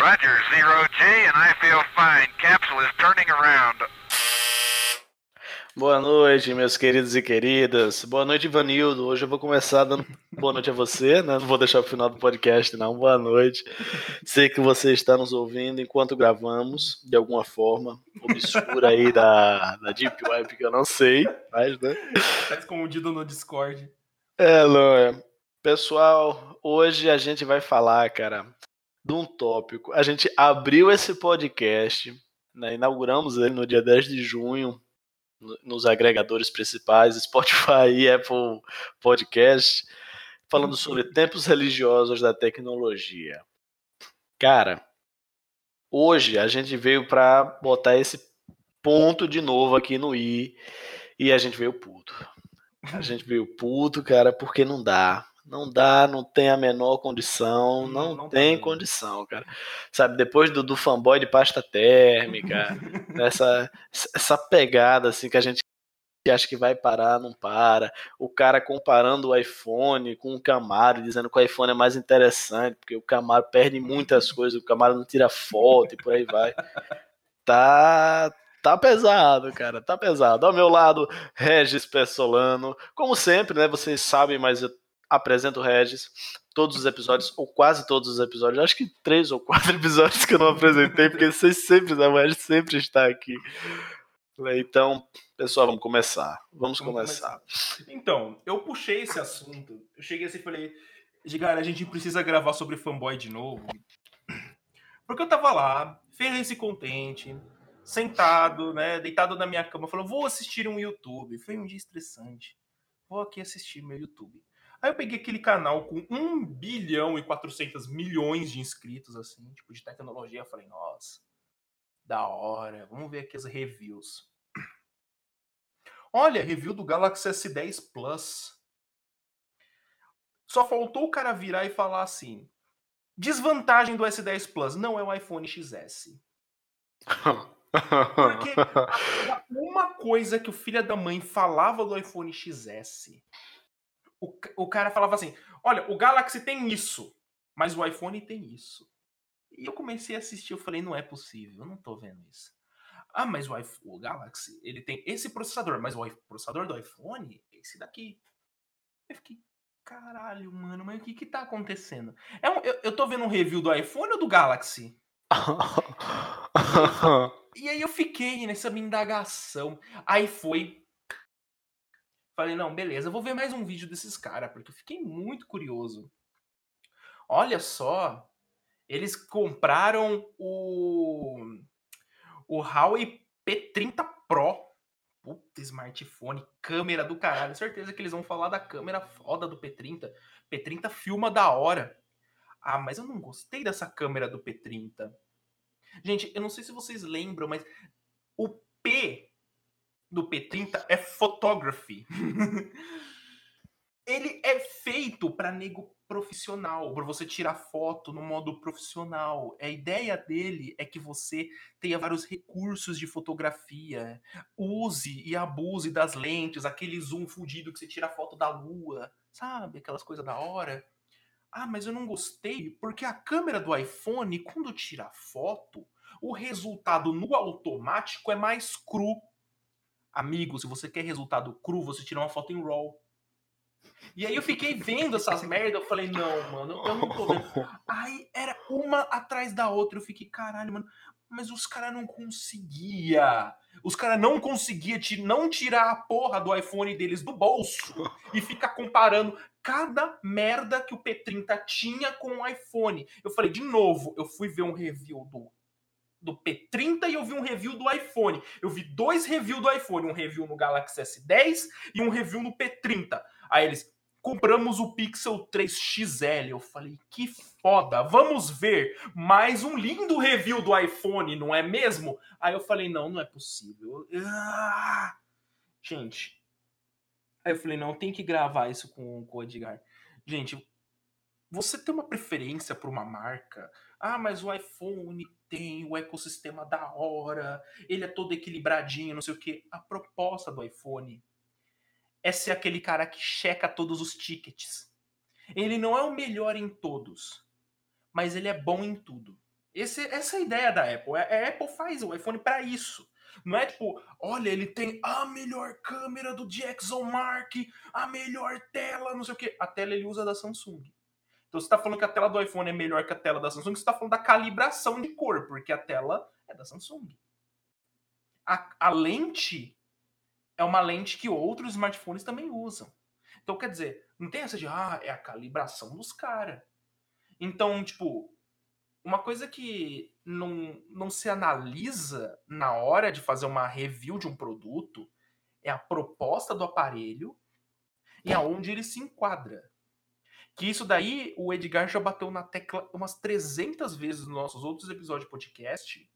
Roger, zero G, and I feel fine. Capsule is turning around. Boa noite, meus queridos e queridas. Boa noite, Ivanildo. Hoje eu vou começar dando boa noite a você, né? Não vou deixar o final do podcast, não. Boa noite. Sei que você está nos ouvindo enquanto gravamos, de alguma forma, obscura aí da, da Deep Web, que eu não sei, mas, né? Tá escondido no Discord. É, não é. Pessoal, hoje a gente vai falar, cara, de um tópico. A gente abriu esse podcast, né? inauguramos ele no dia 10 de junho nos agregadores principais, Spotify e Apple Podcast, falando sobre tempos religiosos da tecnologia. Cara, hoje a gente veio para botar esse ponto de novo aqui no i e a gente veio puto. A gente veio puto, cara, porque não dá. Não dá, não tem a menor condição, não, não tem tá condição, cara. Sabe, depois do, do fanboy de pasta térmica, essa, essa pegada assim que a gente acha que vai parar, não para. O cara comparando o iPhone com o Camaro, dizendo que o iPhone é mais interessante, porque o Camaro perde muitas coisas, o Camaro não tira foto e por aí vai. Tá, tá pesado, cara, tá pesado. Ao meu lado, Regis Pessolano. Como sempre, né? Vocês sabem, mas eu apresento o Regis. Todos os episódios, ou quase todos os episódios, acho que três ou quatro episódios que eu não apresentei, porque vocês sempre, né, o Regis sempre está aqui. Então, pessoal, vamos começar. Vamos, vamos começar. começar. Então, eu puxei esse assunto. Eu cheguei assim e falei, Gigar, a gente precisa gravar sobre fanboy de novo. Porque eu tava lá, feliz e contente, sentado, né, deitado na minha cama, falando, vou assistir um YouTube. Foi um dia estressante. Vou aqui assistir meu YouTube. Aí eu peguei aquele canal com 1 bilhão e 400 milhões de inscritos, assim, tipo, de tecnologia. Eu falei, nossa, da hora. Vamos ver aqui as reviews. Olha, review do Galaxy S10 Plus. Só faltou o cara virar e falar assim: desvantagem do S10 Plus não é o iPhone XS. Porque uma coisa que o filho da mãe falava do iPhone XS o, o cara falava assim: olha, o Galaxy tem isso, mas o iPhone tem isso. E eu comecei a assistir, eu falei, não é possível, eu não tô vendo isso. Ah, mas o, iPhone, o Galaxy, ele tem esse processador, mas o processador do iPhone é esse daqui. Eu fiquei, caralho, mano, mas o que que tá acontecendo? É um, eu, eu tô vendo um review do iPhone ou do Galaxy? e aí eu fiquei nessa minha indagação. Aí foi Falei, não, beleza, vou ver mais um vídeo desses caras, porque eu fiquei muito curioso. Olha só, eles compraram o, o Huawei P30 Pro. Puta, smartphone, câmera do caralho. Certeza que eles vão falar da câmera foda do P30. P30 filma da hora. Ah, mas eu não gostei dessa câmera do P30. Gente, eu não sei se vocês lembram, mas o P do P30 é photography. ele é feito para nego profissional, para você tirar foto no modo profissional. A ideia dele é que você tenha vários recursos de fotografia, use e abuse das lentes, aquele zoom fudido que você tira foto da lua, sabe? Aquelas coisas da hora. Ah, mas eu não gostei porque a câmera do iPhone, quando tira foto, o resultado no automático é mais cru Amigo, se você quer resultado cru, você tira uma foto em RAW. E aí eu fiquei vendo essas merdas, eu falei, não, mano, eu não tô vendo. Aí era uma atrás da outra, eu fiquei, caralho, mano, mas os caras não conseguia. Os caras não conseguia não tirar a porra do iPhone deles do bolso e ficar comparando cada merda que o P30 tinha com o iPhone. Eu falei, de novo, eu fui ver um review do do P30 e eu vi um review do iPhone. Eu vi dois reviews do iPhone, um review no Galaxy S10 e um review no P30. Aí eles compramos o Pixel 3 XL. Eu falei, que foda, vamos ver mais um lindo review do iPhone, não é mesmo? Aí eu falei, não, não é possível. Ah! Gente, aí eu falei, não, tem que gravar isso com, com o Edgar. Gente, você tem uma preferência por uma marca? Ah, mas o iPhone tem o ecossistema da hora, ele é todo equilibradinho, não sei o que. A proposta do iPhone é ser aquele cara que checa todos os tickets. Ele não é o melhor em todos, mas ele é bom em tudo. Esse, essa é a ideia da Apple. A, a Apple faz o iPhone para isso. Não é tipo, olha, ele tem a melhor câmera do DxOMark, a melhor tela, não sei o quê. A tela ele usa da Samsung. Então você está falando que a tela do iPhone é melhor que a tela da Samsung, você está falando da calibração de cor, porque a tela é da Samsung. A, a lente é uma lente que outros smartphones também usam. Então, quer dizer, não tem essa de, ah, é a calibração dos caras. Então, tipo, uma coisa que não, não se analisa na hora de fazer uma review de um produto é a proposta do aparelho e aonde ele se enquadra. Que isso daí o Edgar já bateu na tecla umas 300 vezes nos nossos outros episódios de podcast.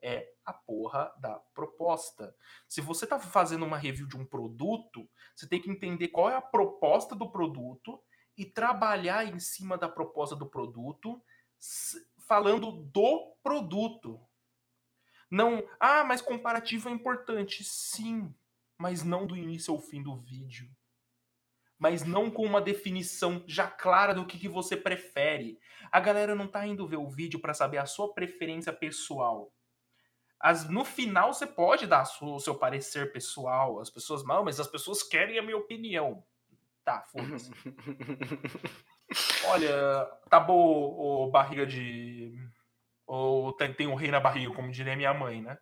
É a porra da proposta. Se você está fazendo uma review de um produto, você tem que entender qual é a proposta do produto e trabalhar em cima da proposta do produto falando do produto. Não, ah, mas comparativo é importante. Sim, mas não do início ao fim do vídeo. Mas não com uma definição já clara do que, que você prefere. A galera não tá indo ver o vídeo para saber a sua preferência pessoal. As, no final você pode dar o seu parecer pessoal. As pessoas, mal, mas as pessoas querem a minha opinião. Tá, foda-se. Olha, tá bom, o barriga de. Ou tem, tem um rei na barriga, como diria minha mãe, né?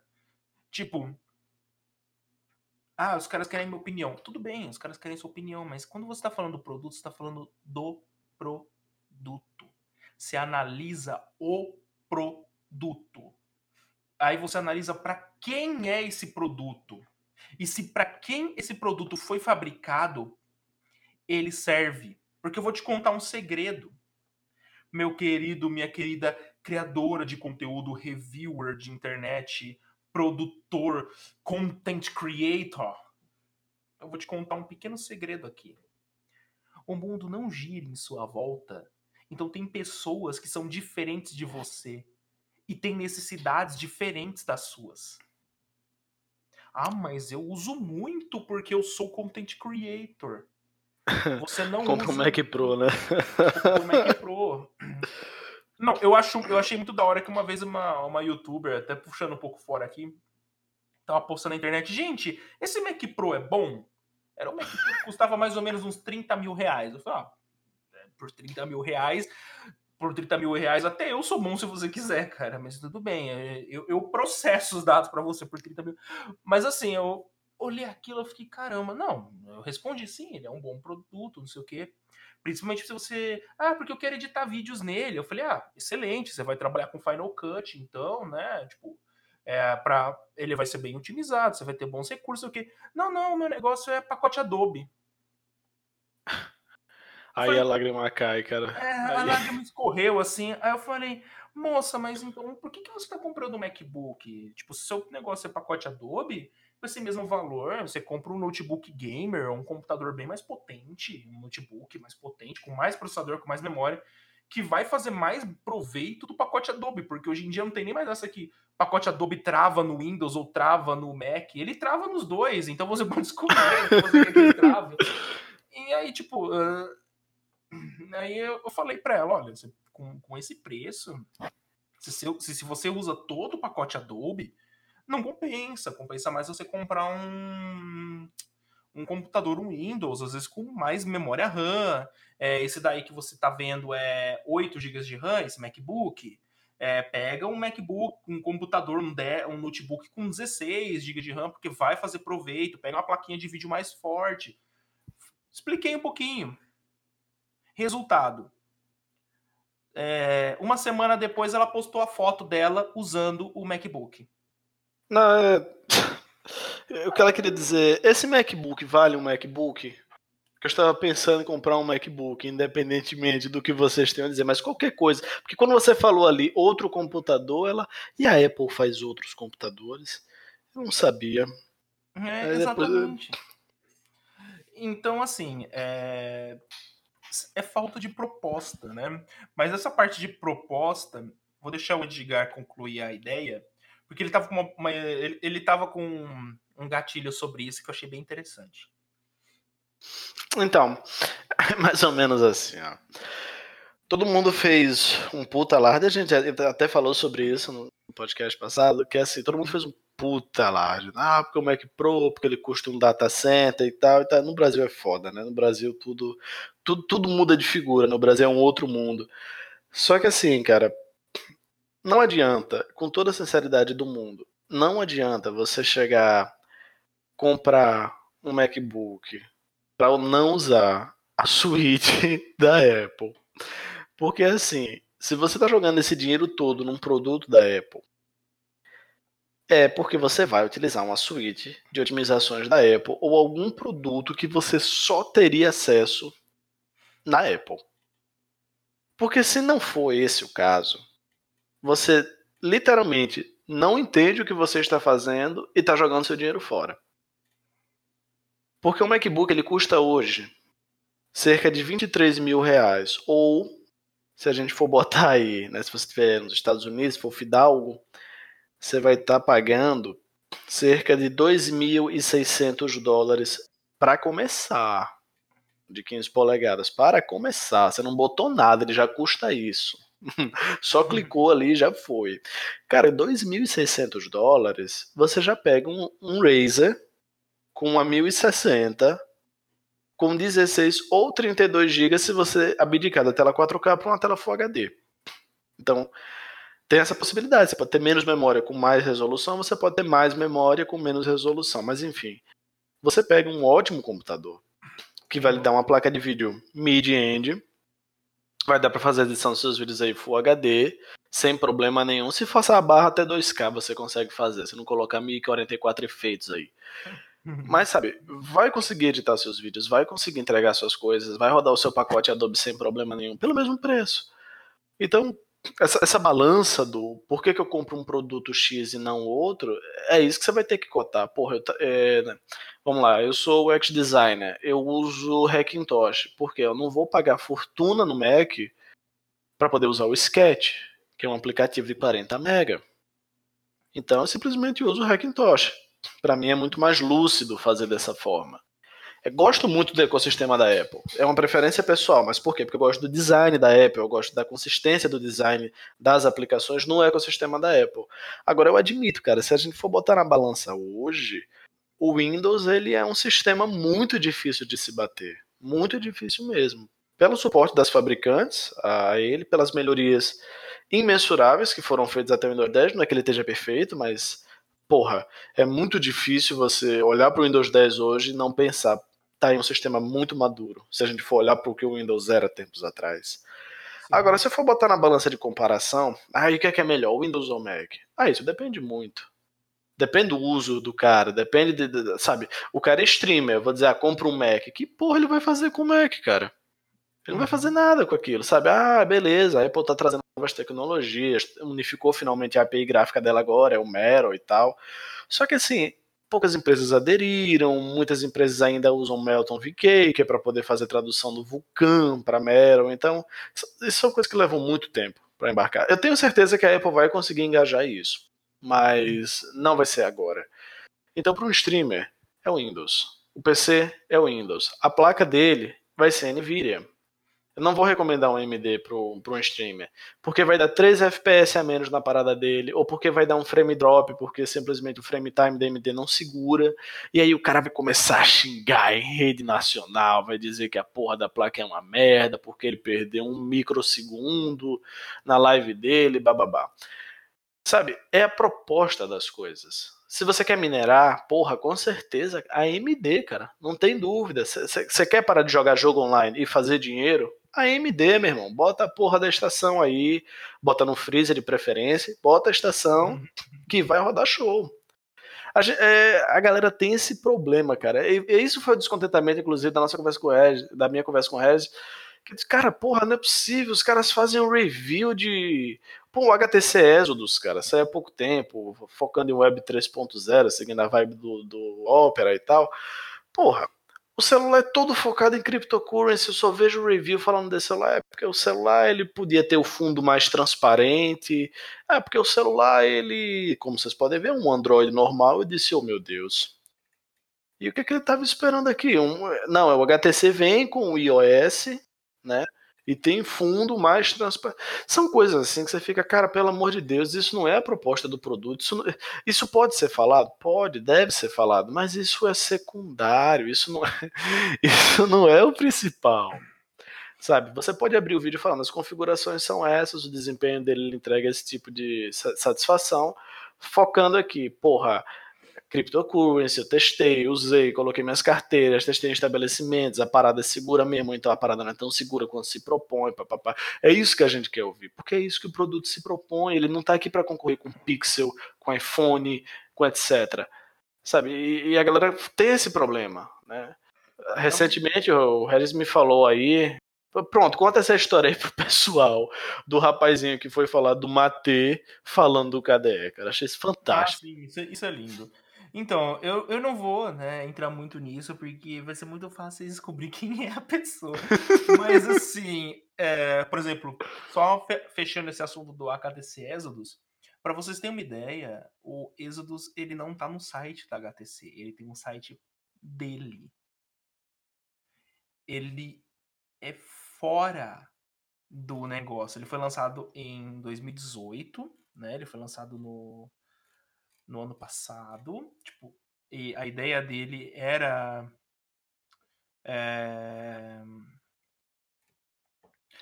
Tipo. Ah, os caras querem minha opinião. Tudo bem, os caras querem sua opinião, mas quando você tá falando do produto, você tá falando do produto. Você analisa o produto. Aí você analisa para quem é esse produto. E se para quem esse produto foi fabricado, ele serve porque eu vou te contar um segredo. Meu querido, minha querida criadora de conteúdo, reviewer de internet, produtor, content creator. Eu vou te contar um pequeno segredo aqui. O mundo não gira em sua volta. Então tem pessoas que são diferentes de você e têm necessidades diferentes das suas. Ah, mas eu uso muito porque eu sou content creator. Você não Compra usa... o Mac Pro, né? Compra o Mac Pro. Não, eu, acho, eu achei muito da hora que uma vez uma, uma youtuber, até puxando um pouco fora aqui, tava postando na internet, gente, esse Mac Pro é bom? Era um Mac Pro que custava mais ou menos uns 30 mil reais. Eu falei, ah, é, por 30 mil reais, por 30 mil reais, até eu sou bom se você quiser, cara, mas tudo bem, é, eu, eu processo os dados para você por 30 mil. Mas assim, eu, olhei aquilo, eu fiquei, caramba, não, eu respondi sim, ele é um bom produto, não sei o quê. Principalmente se você, ah, porque eu quero editar vídeos nele. Eu falei, ah, excelente, você vai trabalhar com Final Cut, então, né, tipo, é, para ele vai ser bem otimizado, você vai ter bons recursos, o quê? Não, não, meu negócio é pacote Adobe. Aí falei, a lágrima cai, cara. É, aí... a lágrima escorreu assim. Aí eu falei, moça, mas então por que, que você está comprando um MacBook? Tipo, se seu negócio é pacote Adobe, com esse mesmo valor, você compra um notebook gamer, um computador bem mais potente, um notebook mais potente, com mais processador, com mais memória, que vai fazer mais proveito do pacote Adobe, porque hoje em dia não tem nem mais essa aqui. Pacote Adobe trava no Windows ou trava no Mac. Ele trava nos dois, então você pode escolher que você quer que ele. E aí, tipo, uh, aí eu falei para ela, olha, com, com esse preço, se, se, se você usa todo o pacote Adobe, não compensa. Compensa mais você comprar um, um computador um Windows, às vezes com mais memória RAM. É, esse daí que você está vendo é 8 GB de RAM, esse MacBook. É, pega um MacBook, um computador, um, de, um notebook com 16 GB de RAM, porque vai fazer proveito. Pega uma plaquinha de vídeo mais forte. Expliquei um pouquinho. Resultado. É, uma semana depois ela postou a foto dela usando o MacBook. Não, é... O que ela queria dizer, esse MacBook vale um MacBook? eu estava pensando em comprar um MacBook, independentemente do que vocês tenham a dizer, mas qualquer coisa. Porque quando você falou ali outro computador, ela. E a Apple faz outros computadores? Eu não sabia. É, exatamente. Depois... Então, assim, é... é falta de proposta, né? Mas essa parte de proposta, vou deixar o Edgar concluir a ideia, porque ele tava com uma, uma ele, ele com um gatilho sobre isso que eu achei bem interessante. Então, mais ou menos assim, ó. todo mundo fez um puta alarde, a gente até falou sobre isso no podcast passado, que é assim, todo mundo fez um puta alarde. Ah, porque o Mac Pro, porque ele custa um data center e tal, e tal. No Brasil é foda, né? No Brasil tudo, tudo, tudo muda de figura, no Brasil é um outro mundo. Só que assim, cara, não adianta, com toda a sinceridade do mundo, não adianta você chegar, comprar um MacBook para não usar a suíte da Apple. Porque assim, se você está jogando esse dinheiro todo num produto da Apple, é porque você vai utilizar uma suíte de otimizações da Apple ou algum produto que você só teria acesso na Apple. Porque se não for esse o caso, você literalmente não entende o que você está fazendo e está jogando seu dinheiro fora. Porque o MacBook ele custa hoje cerca de 23 mil reais ou se a gente for botar aí, né, se você estiver nos Estados Unidos, se for Fidalgo, você vai estar tá pagando cerca de 2.600 dólares para começar, de 15 polegadas, para começar. Você não botou nada, ele já custa isso. Só clicou ali e já foi. Cara, 2.600 dólares, você já pega um, um Razer com uma 1060 com 16 ou 32 GB se você abdicar da tela 4K para uma tela Full HD. Então, tem essa possibilidade. Você pode ter menos memória com mais resolução, você pode ter mais memória com menos resolução. Mas enfim, você pega um ótimo computador que vai lhe dar uma placa de vídeo mid-end, vai dar para fazer a edição dos seus vídeos aí Full HD sem problema nenhum. Se faça a barra até 2K você consegue fazer, se não colocar 1044 efeitos aí. Uhum. Mas sabe, vai conseguir editar seus vídeos, vai conseguir entregar suas coisas, vai rodar o seu pacote Adobe sem problema nenhum, pelo mesmo preço. Então, essa, essa balança do por que, que eu compro um produto X e não outro, é isso que você vai ter que cotar. Porra, eu, é, né? Vamos lá, eu sou UX designer, eu uso Hackintosh, porque eu não vou pagar fortuna no Mac para poder usar o Sketch, que é um aplicativo de 40 MB. Então eu simplesmente uso o Hackintosh para mim é muito mais lúcido fazer dessa forma. Eu gosto muito do ecossistema da Apple. É uma preferência pessoal, mas por quê? Porque eu gosto do design da Apple, eu gosto da consistência do design das aplicações no ecossistema da Apple. Agora eu admito, cara, se a gente for botar na balança hoje, o Windows ele é um sistema muito difícil de se bater, muito difícil mesmo. Pelo suporte das fabricantes a ele, pelas melhorias imensuráveis que foram feitas até o Windows 10, não é que ele esteja perfeito, mas porra, é muito difícil você olhar para o Windows 10 hoje e não pensar, tá em um sistema muito maduro, se a gente for olhar para o que o Windows era tempos atrás. Sim. Agora, se eu for botar na balança de comparação, aí o que é, que é melhor, Windows ou Mac? Ah, isso depende muito. Depende do uso do cara, depende de, de, sabe, o cara é streamer, eu vou dizer, ah, compra um Mac, que porra ele vai fazer com o Mac, cara? Ele não vai fazer nada com aquilo, sabe? Ah, beleza, a Apple tá trazendo novas tecnologias, unificou finalmente a API gráfica dela agora, é o Mero e tal. Só que assim, poucas empresas aderiram, muitas empresas ainda usam Melton VK, que é para poder fazer tradução do Vulkan para Mero. Então, isso são coisas que levam muito tempo para embarcar. Eu tenho certeza que a Apple vai conseguir engajar isso, mas não vai ser agora. Então, para um streamer, é o Windows. O PC é o Windows. A placa dele vai ser NVIDIA. Eu não vou recomendar um AMD para um streamer, porque vai dar 3 FPS a menos na parada dele, ou porque vai dar um frame drop, porque simplesmente o frame time da AMD não segura, e aí o cara vai começar a xingar em rede nacional, vai dizer que a porra da placa é uma merda, porque ele perdeu um microsegundo na live dele, bababá. Sabe, é a proposta das coisas. Se você quer minerar, porra, com certeza, a AMD, cara, não tem dúvida. Você quer parar de jogar jogo online e fazer dinheiro? A AMD, meu irmão, bota a porra da estação aí, bota no freezer de preferência, bota a estação uhum. que vai rodar show. A, é, a galera tem esse problema, cara. E, e, isso foi o descontentamento, inclusive, da nossa conversa com o Regis, da minha conversa com o Regis, que disse, cara, porra, não é possível, os caras fazem um review de. Pô, o HTC Exodus, cara, saiu há pouco tempo, focando em Web 3.0, seguindo a vibe do, do Opera e tal. Porra, o celular é todo focado em cryptocurrency, eu só vejo review falando desse celular, é porque o celular ele podia ter o fundo mais transparente, é porque o celular ele, como vocês podem ver, é um Android normal, eu disse, oh meu Deus. E o que, é que ele estava esperando aqui? Um, não, o HTC vem com o iOS, né? e tem fundo mais transparente. São coisas assim que você fica, cara, pelo amor de Deus, isso não é a proposta do produto. Isso, não... isso pode ser falado? Pode, deve ser falado, mas isso é secundário, isso não é, isso não é o principal. Sabe, você pode abrir o vídeo falando as configurações são essas, o desempenho dele entrega esse tipo de satisfação, focando aqui, porra, cryptocurrency, eu testei, usei, coloquei minhas carteiras, testei em estabelecimentos, a parada é segura mesmo, então a parada não é tão segura quanto se propõe, papapá. É isso que a gente quer ouvir, porque é isso que o produto se propõe, ele não está aqui para concorrer com Pixel, com iPhone, com etc. Sabe? E, e, a galera tem esse problema, né? Recentemente o Harris me falou aí, Pronto, conta essa história aí pro pessoal do rapazinho que foi falar do Matê falando do KDE, cara. Achei isso fantástico. Ah, sim, isso, é, isso é lindo. Então, eu, eu não vou né, entrar muito nisso, porque vai ser muito fácil descobrir quem é a pessoa. Mas, assim, é, por exemplo, só fechando esse assunto do HTC Exodus, para vocês terem uma ideia, o Exodus ele não tá no site da HTC, ele tem um site dele. Ele é fora do negócio. Ele foi lançado em 2018, né? Ele foi lançado no no ano passado. Tipo, e a ideia dele era. É...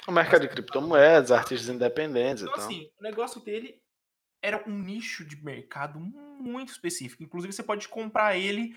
O mercado de criptomoedas, artistas independentes então, assim, o negócio dele era um nicho de mercado muito específico. Inclusive, você pode comprar ele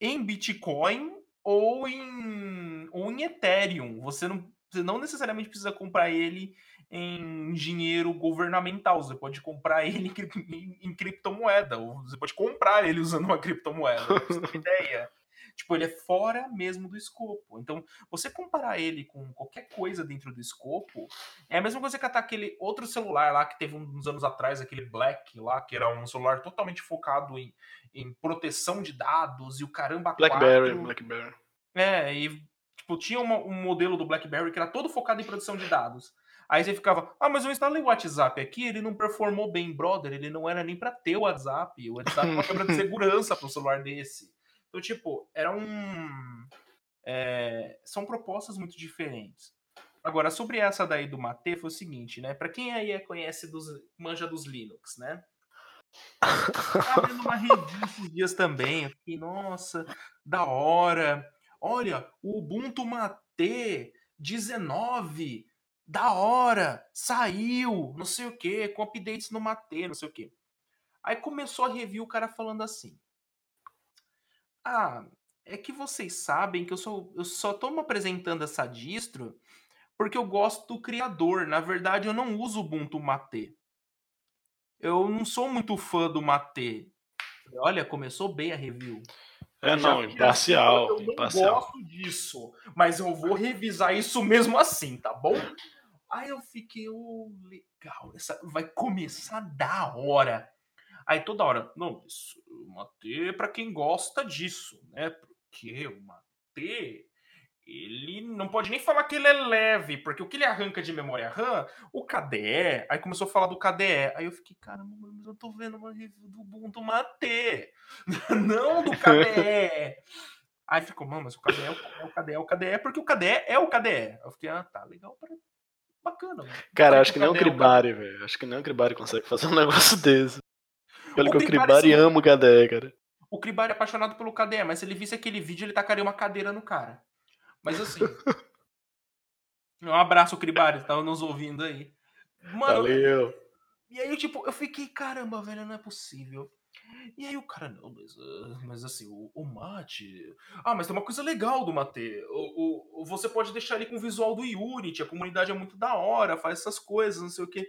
em Bitcoin ou em, ou em Ethereum. Você não, você não necessariamente precisa comprar ele em dinheiro governamental. Você pode comprar ele em, em criptomoeda. Ou você pode comprar ele usando uma criptomoeda. Pra uma ideia. Tipo, ele é fora mesmo do escopo. Então, você comparar ele com qualquer coisa dentro do escopo, é a mesma coisa que atar aquele outro celular lá que teve uns anos atrás, aquele Black lá, que era um celular totalmente focado em, em proteção de dados e o caramba. Blackberry, 4. Blackberry. É, e tipo, tinha uma, um modelo do Blackberry que era todo focado em produção de dados. Aí você ficava, ah, mas eu instalei o WhatsApp aqui, ele não performou bem, brother, ele não era nem para ter o WhatsApp. O WhatsApp é uma câmera de segurança para um celular desse. Então, tipo, era um. É, são propostas muito diferentes. Agora, sobre essa daí do Mate, foi o seguinte, né? Para quem aí conhece dos manja dos Linux, né? Tava vendo uma review esses dias também. Eu fiquei, nossa, da hora. Olha, o Ubuntu Mate 19 da hora, saiu, não sei o que, com updates no Mate, não sei o que. Aí começou a review o cara falando assim: Ah, é que vocês sabem que eu, sou, eu só tô me apresentando essa distro porque eu gosto do criador. Na verdade, eu não uso Ubuntu Mate. Eu não sou muito fã do Mate. Olha, começou bem a review. É, não, imparcial. Eu não imparcial. gosto disso, mas eu vou revisar isso mesmo assim, tá bom? Aí eu fiquei, oh, legal, essa vai começar da hora. Aí toda hora, não, isso, o Matê para quem gosta disso, né? Porque o Matê, ele não pode nem falar que ele é leve, porque o que ele arranca de memória RAM, o KDE, aí começou a falar do KDE. Aí eu fiquei, caramba, mas eu tô vendo uma review do Ubuntu Matê, não do KDE. Aí ficou, mano, mas o KDE é o KDE, é o KDE, porque o KDE é o KDE. Eu fiquei, ah, tá, legal pra bacana. Mano. Cara, acho que nem o Cribari, velho. Acho que nem o Cribari consegue fazer um negócio desse. Pelo o que o Cribari ama o KDE, cara. O Cribari é apaixonado pelo KDE, mas se ele visse aquele vídeo, ele tacaria uma cadeira no cara. Mas assim. um abraço, Cribari, tá nos ouvindo aí. Mano, Valeu. E aí, tipo, eu fiquei, caramba, velho, não é possível. E aí o cara, não, mas, mas assim, o, o, mate. Ah, mas tem uma coisa legal do mate. O, o, você pode deixar ele com o visual do Unity, a comunidade é muito da hora, faz essas coisas, não sei o que.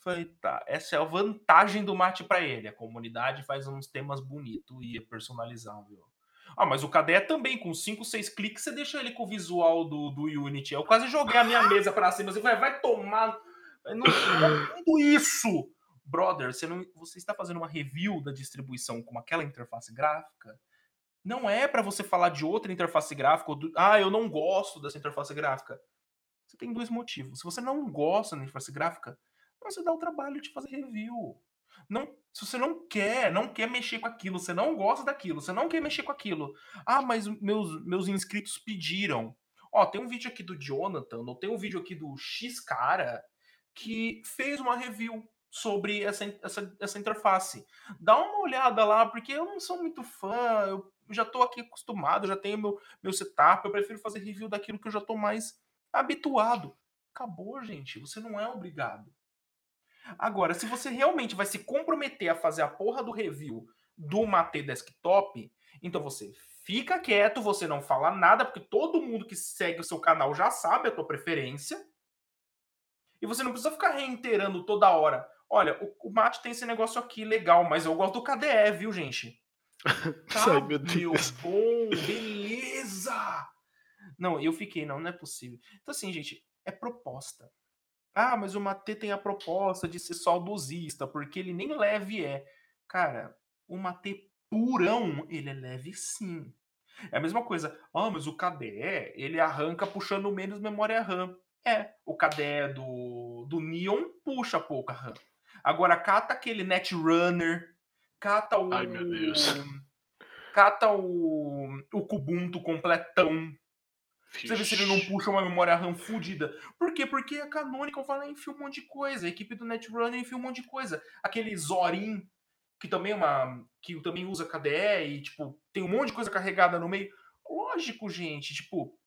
Falei, tá, essa é a vantagem do mate para ele. A comunidade faz uns temas bonitos e é personalizável. Ah, mas o KDE também, com 5, 6 cliques, você deixa ele com o visual do, do Unity. Eu quase joguei a minha mesa pra cima. Você vai, vai tomar. Não, não tudo isso brother, você, não, você está fazendo uma review da distribuição com aquela interface gráfica, não é para você falar de outra interface gráfica, ou do, ah, eu não gosto dessa interface gráfica. Você tem dois motivos. Se você não gosta da interface gráfica, você dá o trabalho de fazer review. Não, se você não quer, não quer mexer com aquilo, você não gosta daquilo, você não quer mexer com aquilo. Ah, mas meus, meus inscritos pediram. Ó, tem um vídeo aqui do Jonathan, ou tem um vídeo aqui do X cara que fez uma review sobre essa, essa, essa interface. Dá uma olhada lá, porque eu não sou muito fã, eu já tô aqui acostumado, já tenho meu, meu setup, eu prefiro fazer review daquilo que eu já tô mais habituado. Acabou, gente. Você não é obrigado. Agora, se você realmente vai se comprometer a fazer a porra do review do Mate Desktop, então você fica quieto, você não fala nada, porque todo mundo que segue o seu canal já sabe a tua preferência. E você não precisa ficar reiterando toda hora. Olha, o, o Mate tem esse negócio aqui legal, mas eu gosto do KDE, viu, gente? Tá, Ai, meu Deus. bom, beleza! Não, eu fiquei, não, não é possível. Então, assim, gente, é proposta. Ah, mas o Mate tem a proposta de ser saudosista, porque ele nem leve é. Cara, o Mate purão, ele é leve sim. É a mesma coisa. Ah, mas o KDE, ele arranca puxando menos memória RAM. É, o KDE do, do Neon puxa pouca RAM. Agora, cata aquele Netrunner, cata o... Ai, meu Deus. Cata o, o Kubuntu completão. Você vê se ele não puxa uma memória RAM fodida. Por quê? Porque a Canonical vai lá e enfia um monte de coisa. A equipe do Netrunner enfia um monte de coisa. Aquele Zorin, que também é uma. que também usa KDE e, tipo, tem um monte de coisa carregada no meio. Lógico, gente, tipo,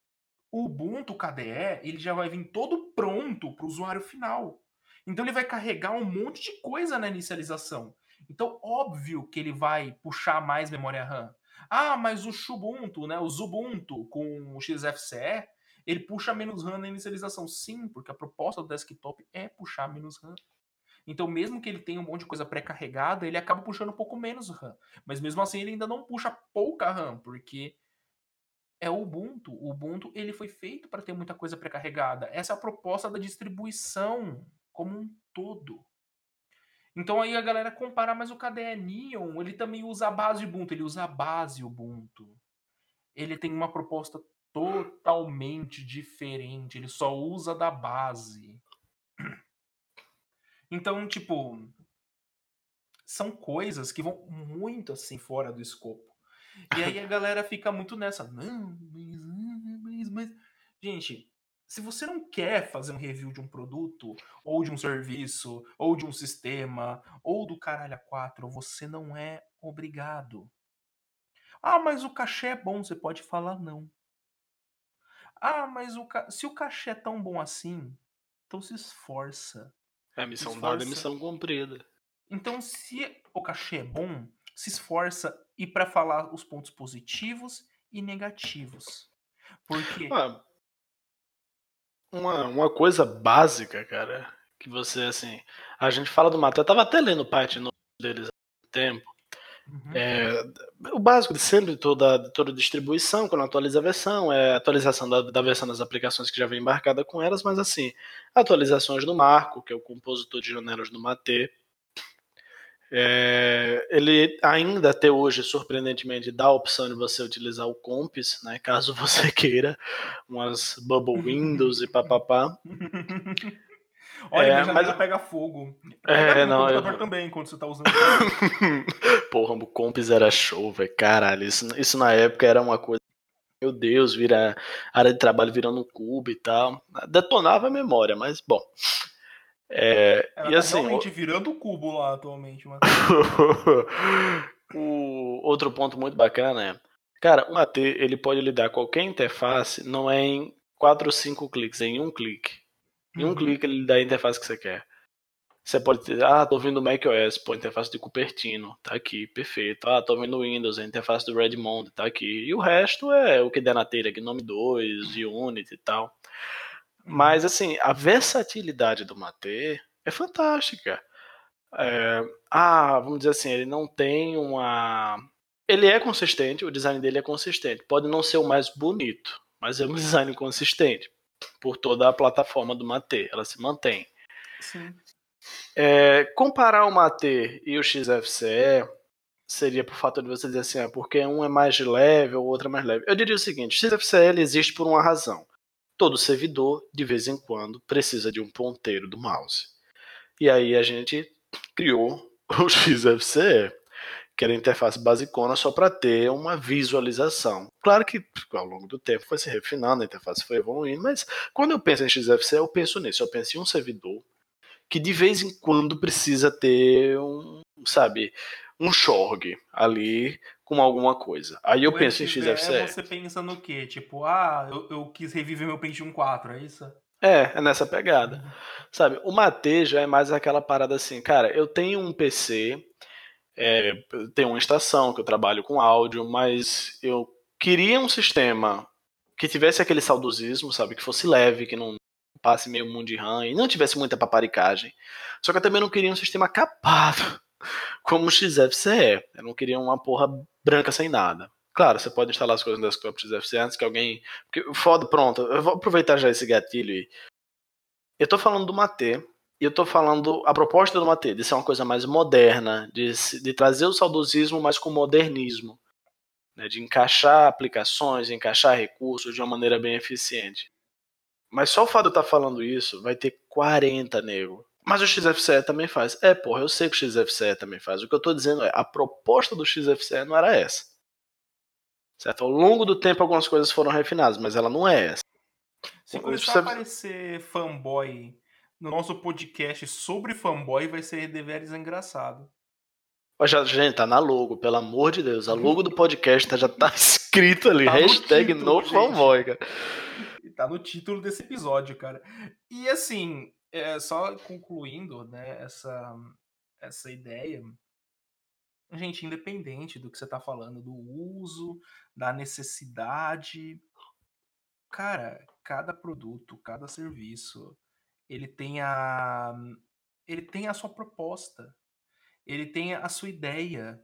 o Ubuntu KDE, ele já vai vir todo pronto para o usuário final. Então ele vai carregar um monte de coisa na inicialização. Então, óbvio que ele vai puxar mais memória RAM. Ah, mas o Xubuntu, né, o Zubuntu com o XFCE, ele puxa menos RAM na inicialização. Sim, porque a proposta do desktop é puxar menos RAM. Então, mesmo que ele tenha um monte de coisa pré-carregada, ele acaba puxando um pouco menos RAM. Mas mesmo assim, ele ainda não puxa pouca RAM, porque é o Ubuntu. O Ubuntu ele foi feito para ter muita coisa pré-carregada. Essa é a proposta da distribuição como um todo. Então aí a galera compara, mas o Neon, ele também usa a base Ubuntu, ele usa a base Ubuntu. Ele tem uma proposta totalmente diferente, ele só usa da base. Então, tipo, são coisas que vão muito assim fora do escopo. E aí a galera fica muito nessa, não, mas, mas, mas... gente, se você não quer fazer um review de um produto, ou de um serviço, ou de um sistema, ou do caralho a quatro, você não é obrigado. Ah, mas o cachê é bom, você pode falar não. Ah, mas o ca... se o cachê é tão bom assim, então se esforça. É missão Esforça. dada, missão cumprida. Então, se o cachê é bom, se esforça e para falar os pontos positivos e negativos. Porque Ah, uma, uma coisa básica, cara, que você, assim, a gente fala do Mate, eu tava até lendo parte deles há tempo, Uhum. é, o básico de sempre, toda, toda distribuição, quando atualiza a versão, é a atualização da, da versão das aplicações que já vem embarcada com elas, mas assim, atualizações no Marco, que é o compositor de janelas do Mate, é, ele ainda até hoje, surpreendentemente, dá a opção de você utilizar o Comps, né, caso você queira, umas Bubble Windows e papapá. Olha, É, minha janela mas- pega fogo. É, Pega no não, eu- computador também, quando você tá usando. Porra, o Comps era show, velho. Caralho, isso, isso na época era uma coisa. Meu Deus, vira área de trabalho virando um cubo e tal. Detonava a memória, mas bom. É, Ela e tá assim, realmente virando o cubo lá atualmente. Mas... o outro ponto muito bacana é, cara, o AT ele pode lidar qualquer interface, não é em 4 ou 5 cliques, é em um clique. Em um Uhum. clique ele dá a interface que você quer. Você pode dizer, ah, tô vendo o macOS, pô, interface de Cupertino, tá aqui, perfeito. Ah, tô vendo o Windows, a interface do Redmond, tá aqui. E o resto é o que der na telha, Gnome 2, Unity e tal. Mas, assim, a versatilidade do Mate é fantástica. É, ah, vamos dizer assim, ele não tem uma. Ele é consistente, o design dele é consistente. Pode não ser o mais bonito, mas é um design consistente por toda a plataforma do Mate. Ela se mantém. Sim. É, comparar o Mate e o XFCE seria por fato de você dizer assim, ah, porque um é mais leve ou o outro é mais leve. Eu diria o seguinte: o XFCE ele existe por uma razão. Todo servidor, de vez em quando, precisa de um ponteiro do mouse. E aí a gente criou o XFCE, que era a interface basicona só para ter uma visualização. Claro que ao longo do tempo foi se refinando, a interface foi evoluindo, mas quando eu penso em XFCE, eu penso nisso, eu penso em um servidor que de vez em quando precisa ter um, sabe, um shorg ali com alguma coisa. Aí eu O penso em XFCE. Você pensa no quê? Tipo, ah, eu, eu quis reviver meu Pentium 4, é isso? É, é nessa pegada. Sabe, o Mate já é mais aquela parada assim, cara, eu tenho um PC, é, eu tenho uma estação que eu trabalho com áudio, mas eu queria um sistema que tivesse aquele saudosismo, sabe, que fosse leve, que não passe meio mundo de RAM e não tivesse muita paparicagem. Só que eu também não queria um sistema capado como XFCE. Eu não queria uma porra branca sem nada. Claro, você pode instalar as coisas no desktop XFCE antes que alguém. Porque, foda, pronto, eu vou aproveitar já esse gatilho e. Eu tô falando do Mate, e eu tô falando a proposta do Mate, de ser uma coisa mais moderna, de, de trazer o saudosismo, mas com modernismo. Né, de encaixar aplicações, encaixar recursos de uma maneira bem eficiente. Mas só o fato de eu estar falando isso, vai ter 40 nego. Mas o XFCE também faz. É, porra, eu sei que o XFCE também faz. O que eu tô dizendo é, a proposta do XFCE não era essa. Certo? Ao longo do tempo algumas coisas foram refinadas, mas ela não é essa. Se começar você- a aparecer fanboy no nosso podcast sobre fanboy, vai ser deveres engraçado. Já, gente, tá na logo, pelo amor de Deus. A logo do podcast tá- já tá escrito ali. Tá no hashtag título, no fanboy, cara. Tá no título desse episódio, cara. E assim, é, só concluindo, né, essa, essa ideia. Gente, independente do que você tá falando, do uso, da necessidade, cara, cada produto, cada serviço, ele tem a ele tem a sua proposta. Ele tem a sua ideia.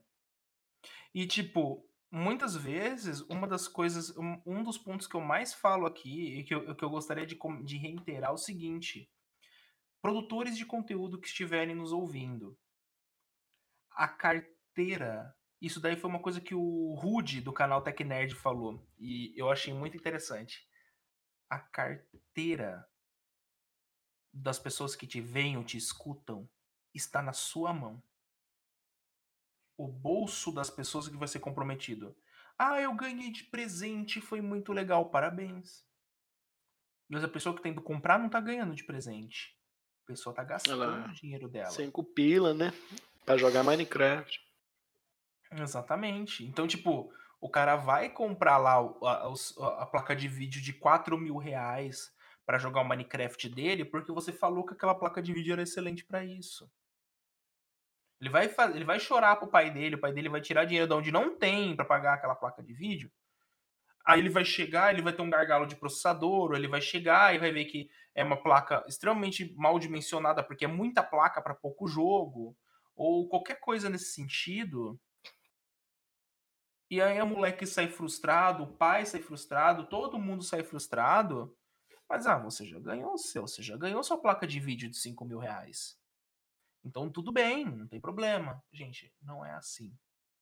E tipo, muitas vezes, uma das coisas, um, um dos pontos que eu mais falo aqui e que eu, que eu gostaria de, de reiterar é o seguinte: produtores de conteúdo que estiverem nos ouvindo, a carteira. Isso daí foi uma coisa que o Rude do canal Tech Nerd falou e eu achei muito interessante. A carteira das pessoas que te veem ou te escutam está na sua mão. O bolso das pessoas que vai ser comprometido. Ah, eu ganhei de presente, foi muito legal, parabéns. Mas a pessoa que tem que comprar não tá ganhando de presente. A pessoa tá gastando Ela- o dinheiro dela. Cinco pila, né? Pra jogar Minecraft. Exatamente. Então, tipo, o cara vai comprar lá a, os- a placa de vídeo de 4 mil reais pra jogar o Minecraft dele, porque você falou que aquela placa de vídeo era excelente pra isso. Ele vai, ele vai chorar pro pai dele, o pai dele vai tirar dinheiro de onde não tem pra pagar aquela placa de vídeo. Aí ele vai chegar, ele vai ter um gargalo de processador, ou ele vai chegar e vai ver que é uma placa extremamente mal dimensionada, porque é muita placa pra pouco jogo, ou qualquer coisa nesse sentido. E aí o moleque sai frustrado, o pai sai frustrado, todo mundo sai frustrado. Mas ah, você já ganhou o seu, você já ganhou sua placa de vídeo de 5 mil reais. Então tudo bem, não tem problema. Gente, não é assim,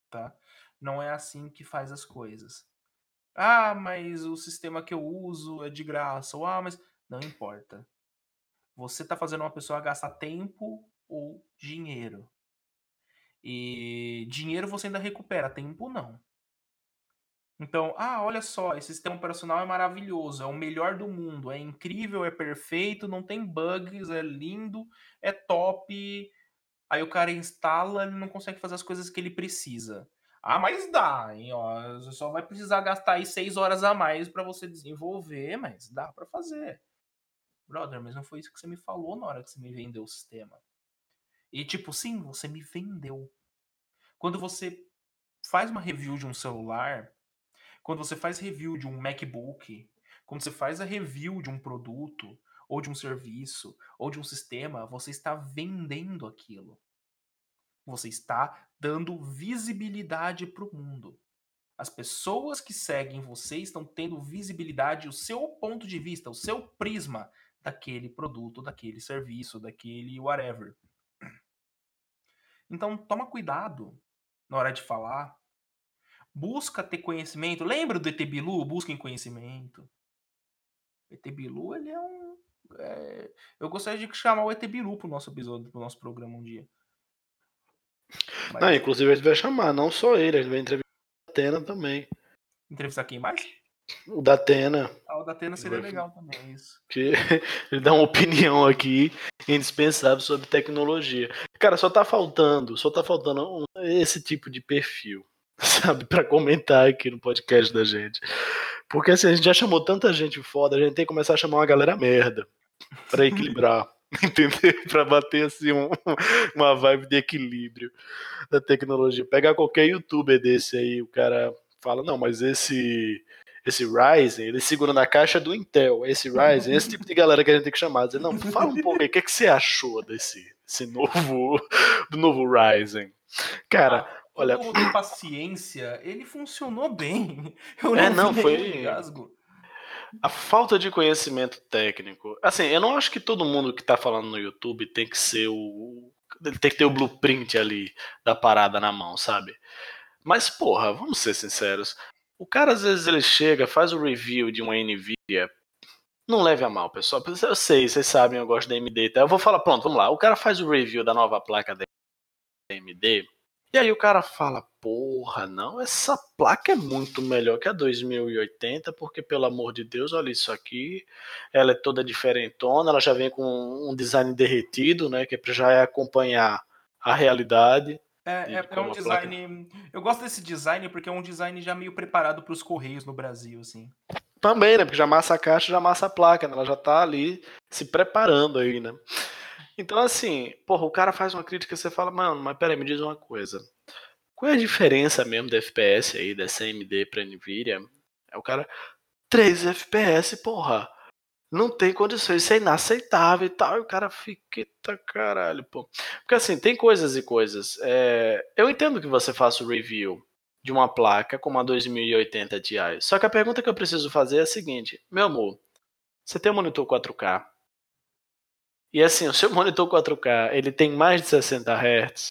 tá? Não é assim que faz as coisas. Ah, mas o sistema que eu uso é de graça. Ou, ah, mas. Não importa. Você tá fazendo uma pessoa gastar tempo ou dinheiro. E dinheiro você ainda recupera, tempo não. Então, ah, olha só, esse sistema operacional é maravilhoso, é o melhor do mundo, é incrível, é perfeito, não tem bugs, é lindo, é top. Aí o cara instala, ele não consegue fazer as coisas que ele precisa. Ah, mas dá, hein, ó, você só vai precisar gastar aí seis horas a mais para você desenvolver, mas dá para fazer. Brother, mas não foi isso que você me falou na hora que você me vendeu o sistema. E tipo, sim, você me vendeu. Quando você faz uma review de um celular, quando você faz review de um MacBook, quando você faz a review de um produto, ou de um serviço, ou de um sistema, você está vendendo aquilo. Você está dando visibilidade para o mundo. As pessoas que seguem você estão tendo visibilidade, o seu ponto de vista, o seu prisma daquele produto, daquele serviço, daquele whatever. Então, toma cuidado na hora de falar. Busca ter conhecimento. Lembra do ET Bilu? Busquem conhecimento. O ET Bilu, ele é um. é, Eu gostaria de chamar o ET Bilu pro nosso episódio, pro nosso programa um dia. Mas... Não, inclusive a gente vai chamar, não só ele, a gente vai entrevistar a Atena também. Entrevistar quem mais? O da Atena. Ah, o da Atena seria legal também, isso. Que ele dá uma opinião aqui indispensável sobre tecnologia. Cara, só tá faltando, só tá faltando um, esse tipo de perfil, sabe, para comentar aqui no podcast da gente. Porque assim, a gente já chamou tanta gente foda, a gente tem que começar a chamar uma galera merda para equilibrar. entender? Para bater assim um, uma vibe de equilíbrio da tecnologia. Pegar qualquer youtuber desse aí, o cara fala, não, mas esse esse Ryzen, ele segura na caixa do Intel, esse Ryzen, esse tipo de galera que a gente tem que chamar, dizer, não, fala um pouco aí, o que, é que você achou desse, esse novo, do novo Ryzen? Cara, ah, olha... O de paciência, ele funcionou bem. Eu não, é, não foi... Engasgo. A falta de conhecimento técnico. Assim, eu não acho que todo mundo que tá falando no YouTube tem que ser o. Tem que ter o blueprint ali da parada na mão, sabe? Mas, porra, vamos ser sinceros. O cara, às vezes, ele chega, faz o review de uma NVIDIA. Não leve a mal, pessoal. Eu sei, vocês sabem, eu gosto da AMD. Tá? Eu vou falar, pronto, vamos lá. O cara faz o review da nova placa da AMD. E aí o cara fala, porra, não, essa placa é muito melhor que a 2080, porque pelo amor de Deus, olha isso aqui, ela é toda diferentona, ela já vem com um design derretido, né, que já é acompanhar a realidade. É, é, é um design. Eu gosto desse design porque é um design já meio preparado para os correios no Brasil, assim. Também, né? Porque já amassa a caixa, já amassa a placa, né? Ela já tá ali se preparando aí, né? Então, assim, porra, o cara faz uma crítica e você fala, mano, mas peraí, me diz uma coisa. Qual é a diferença mesmo da FPS aí, dessa AMD pra Nvidia? É o cara, 3 FPS, porra não tem condições, isso é inaceitável e tal. E o cara fica, eita caralho, pô. Porque assim, tem coisas e coisas. É, eu entendo que você faça o review de uma placa com uma 2080 Ti. Só que a pergunta que eu preciso fazer é a seguinte: meu amor, você tem um monitor 4K? E assim, o seu monitor 4K, ele tem mais de 60 Hz?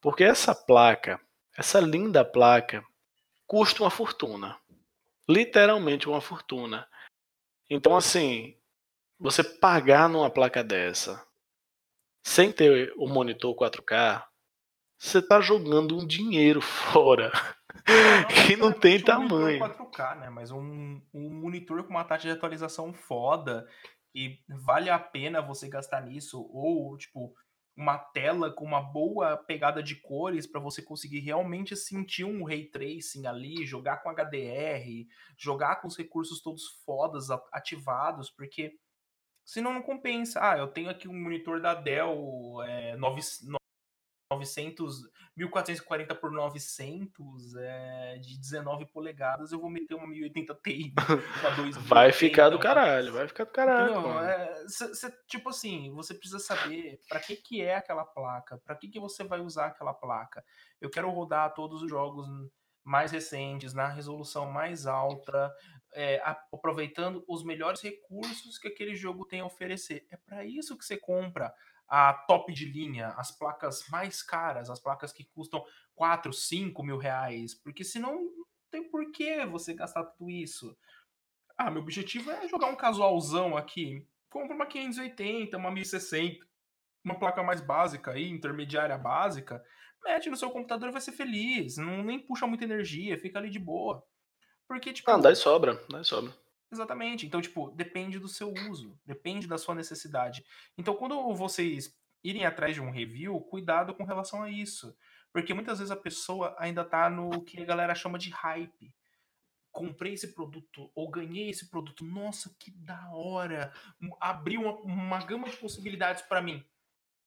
Porque essa placa, essa linda placa, custa uma fortuna. Literalmente uma fortuna. Então, assim, você pagar numa placa dessa sem ter o monitor 4K, você está jogando um dinheiro fora não, que não tem um tamanho. 4K, né? Mas um, um monitor com uma taxa de atualização foda e vale a pena você gastar nisso ou tipo uma tela com uma boa pegada de cores para você conseguir realmente sentir um ray tracing ali, jogar com HDR, jogar com os recursos todos fodas ativados, porque senão não compensa. Ah, eu tenho aqui um monitor da Dell é, 9, 900, 1440 por 900 é, de 19 polegadas, eu vou meter uma 1080 Ti. vai ficar do caralho, vai ficar do caralho. Não, é, cê, cê, tipo assim, você precisa saber para que que é aquela placa, para que que você vai usar aquela placa. Eu quero rodar todos os jogos mais recentes, na resolução mais alta, é, aproveitando os melhores recursos que aquele jogo tem a oferecer. É para isso que você compra a top de linha, as placas mais caras, as placas que custam 4, 5 mil reais, porque senão não tem por que você gastar tudo isso. Ah, meu objetivo é jogar um casualzão aqui. Compra uma 580, uma 1060, uma placa mais básica aí, intermediária básica, mete no seu computador e vai ser feliz. Não nem puxa muita energia, fica ali de boa. Porque, tipo. Ah, dá e sobra, dá e sobra. Exatamente. Então, tipo, depende do seu uso, depende da sua necessidade. Então, quando vocês irem atrás de um review, cuidado com relação a isso. Porque muitas vezes a pessoa ainda tá no que a galera chama de hype. Comprei esse produto ou ganhei esse produto. Nossa, que da hora! Abriu uma, uma gama de possibilidades para mim.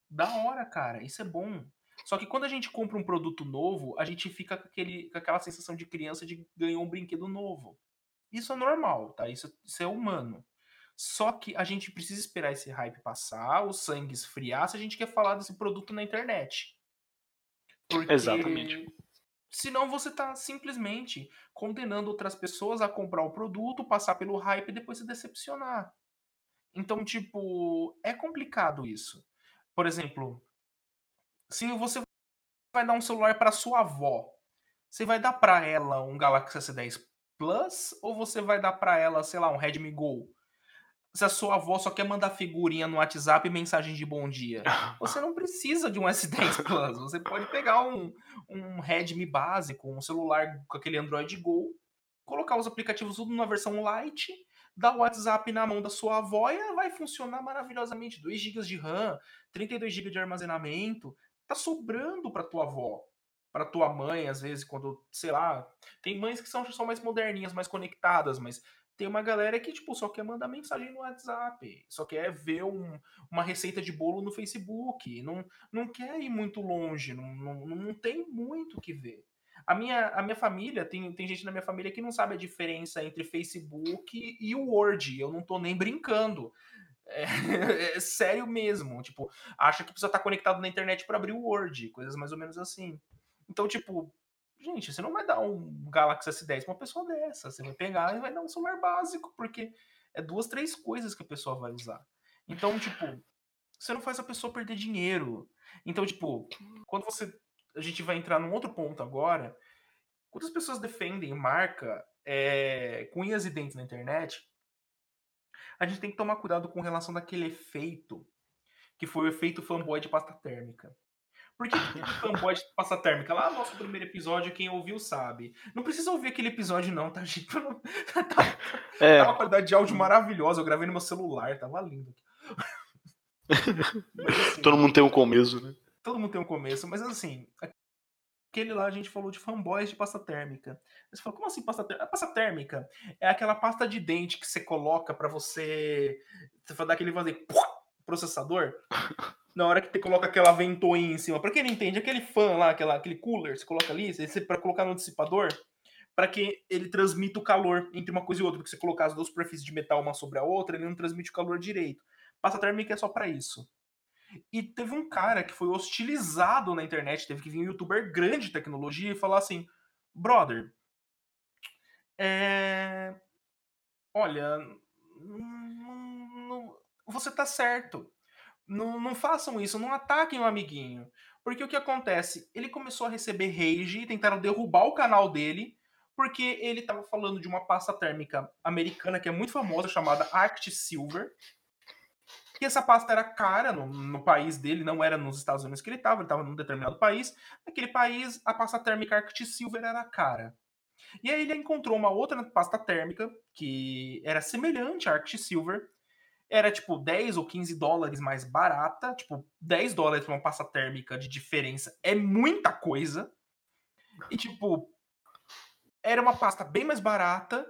Da hora, cara. Isso é bom. Só que quando a gente compra um produto novo, a gente fica com, aquele, com aquela sensação de criança de ganhar um brinquedo novo. Isso é normal, tá? Isso, isso é humano. Só que a gente precisa esperar esse hype passar, o sangue esfriar, se a gente quer falar desse produto na internet. Porque Exatamente. Senão você está simplesmente condenando outras pessoas a comprar o produto, passar pelo hype e depois se decepcionar. Então, tipo, é complicado isso. Por exemplo, se você vai dar um celular para sua avó, você vai dar para ela um Galaxy S10 Plus ou você vai dar para ela, sei lá, um Redmi Go? se a sua avó só quer mandar figurinha no WhatsApp e mensagem de bom dia. Você não precisa de um S10 Plus. Você pode pegar um, um Redmi básico, um celular com aquele Android Go, colocar os aplicativos tudo na versão light, dar o WhatsApp na mão da sua avó e ela vai funcionar maravilhosamente. 2 GB de RAM, 32 GB de armazenamento. Tá sobrando para tua avó para tua mãe, às vezes, quando, sei lá, tem mães que são só mais moderninhas, mais conectadas, mas tem uma galera que, tipo, só quer mandar mensagem no WhatsApp, só quer ver um, uma receita de bolo no Facebook, não, não quer ir muito longe, não, não, não tem muito o que ver. A minha, a minha família, tem, tem gente na minha família que não sabe a diferença entre Facebook e o Word, eu não tô nem brincando. É, é sério mesmo, tipo, acha que precisa estar conectado na internet para abrir o Word, coisas mais ou menos assim. Então, tipo, Gente, você não vai dar um Galaxy S10 pra uma pessoa dessa. Você vai pegar e vai dar um celular básico, porque é duas, três coisas que a pessoa vai usar. Então, tipo, você não faz a pessoa perder dinheiro. Então, tipo, quando você. A gente vai entrar num outro ponto agora. Quando as pessoas defendem marca é, com unhas e dentes na internet, a gente tem que tomar cuidado com relação daquele efeito que foi o efeito fanboy de pasta térmica. Por que teve fanboy de passa térmica? Lá no nosso primeiro episódio, quem ouviu sabe. Não precisa ouvir aquele episódio, não, tá, gente? tá, é. tá uma qualidade de áudio maravilhosa. Eu gravei no meu celular, tava lindo. Mas, assim, todo mundo tem um começo, né? Todo mundo tem um começo, mas assim, aquele lá a gente falou de fanboys de pasta térmica. Você falou, como assim pasta térmica? A pasta térmica é aquela pasta de dente que você coloca para você, você dar aquele vazio, processador na hora que você coloca aquela ventoinha em cima. Para quem não entende, aquele fan lá, aquela, aquele cooler, você coloca ali, para colocar no dissipador, para que ele transmita o calor entre uma coisa e outra, porque você colocar as duas superfícies de metal uma sobre a outra, ele não transmite o calor direito. Pasta térmica é só para isso. E teve um cara que foi hostilizado na internet, teve que vir um youtuber grande de tecnologia e falar assim: brother, é... olha, você tá certo. Não, não façam isso, não ataquem o amiguinho. Porque o que acontece? Ele começou a receber rage e tentaram derrubar o canal dele porque ele estava falando de uma pasta térmica americana que é muito famosa, chamada Arct Silver. E essa pasta era cara no, no país dele, não era nos Estados Unidos que ele estava, ele estava num determinado país. Naquele país, a pasta térmica Arct Silver era cara. E aí ele encontrou uma outra pasta térmica que era semelhante à Arct Silver, era tipo 10 ou 15 dólares mais barata. Tipo, 10 dólares pra uma pasta térmica de diferença é muita coisa. E tipo, era uma pasta bem mais barata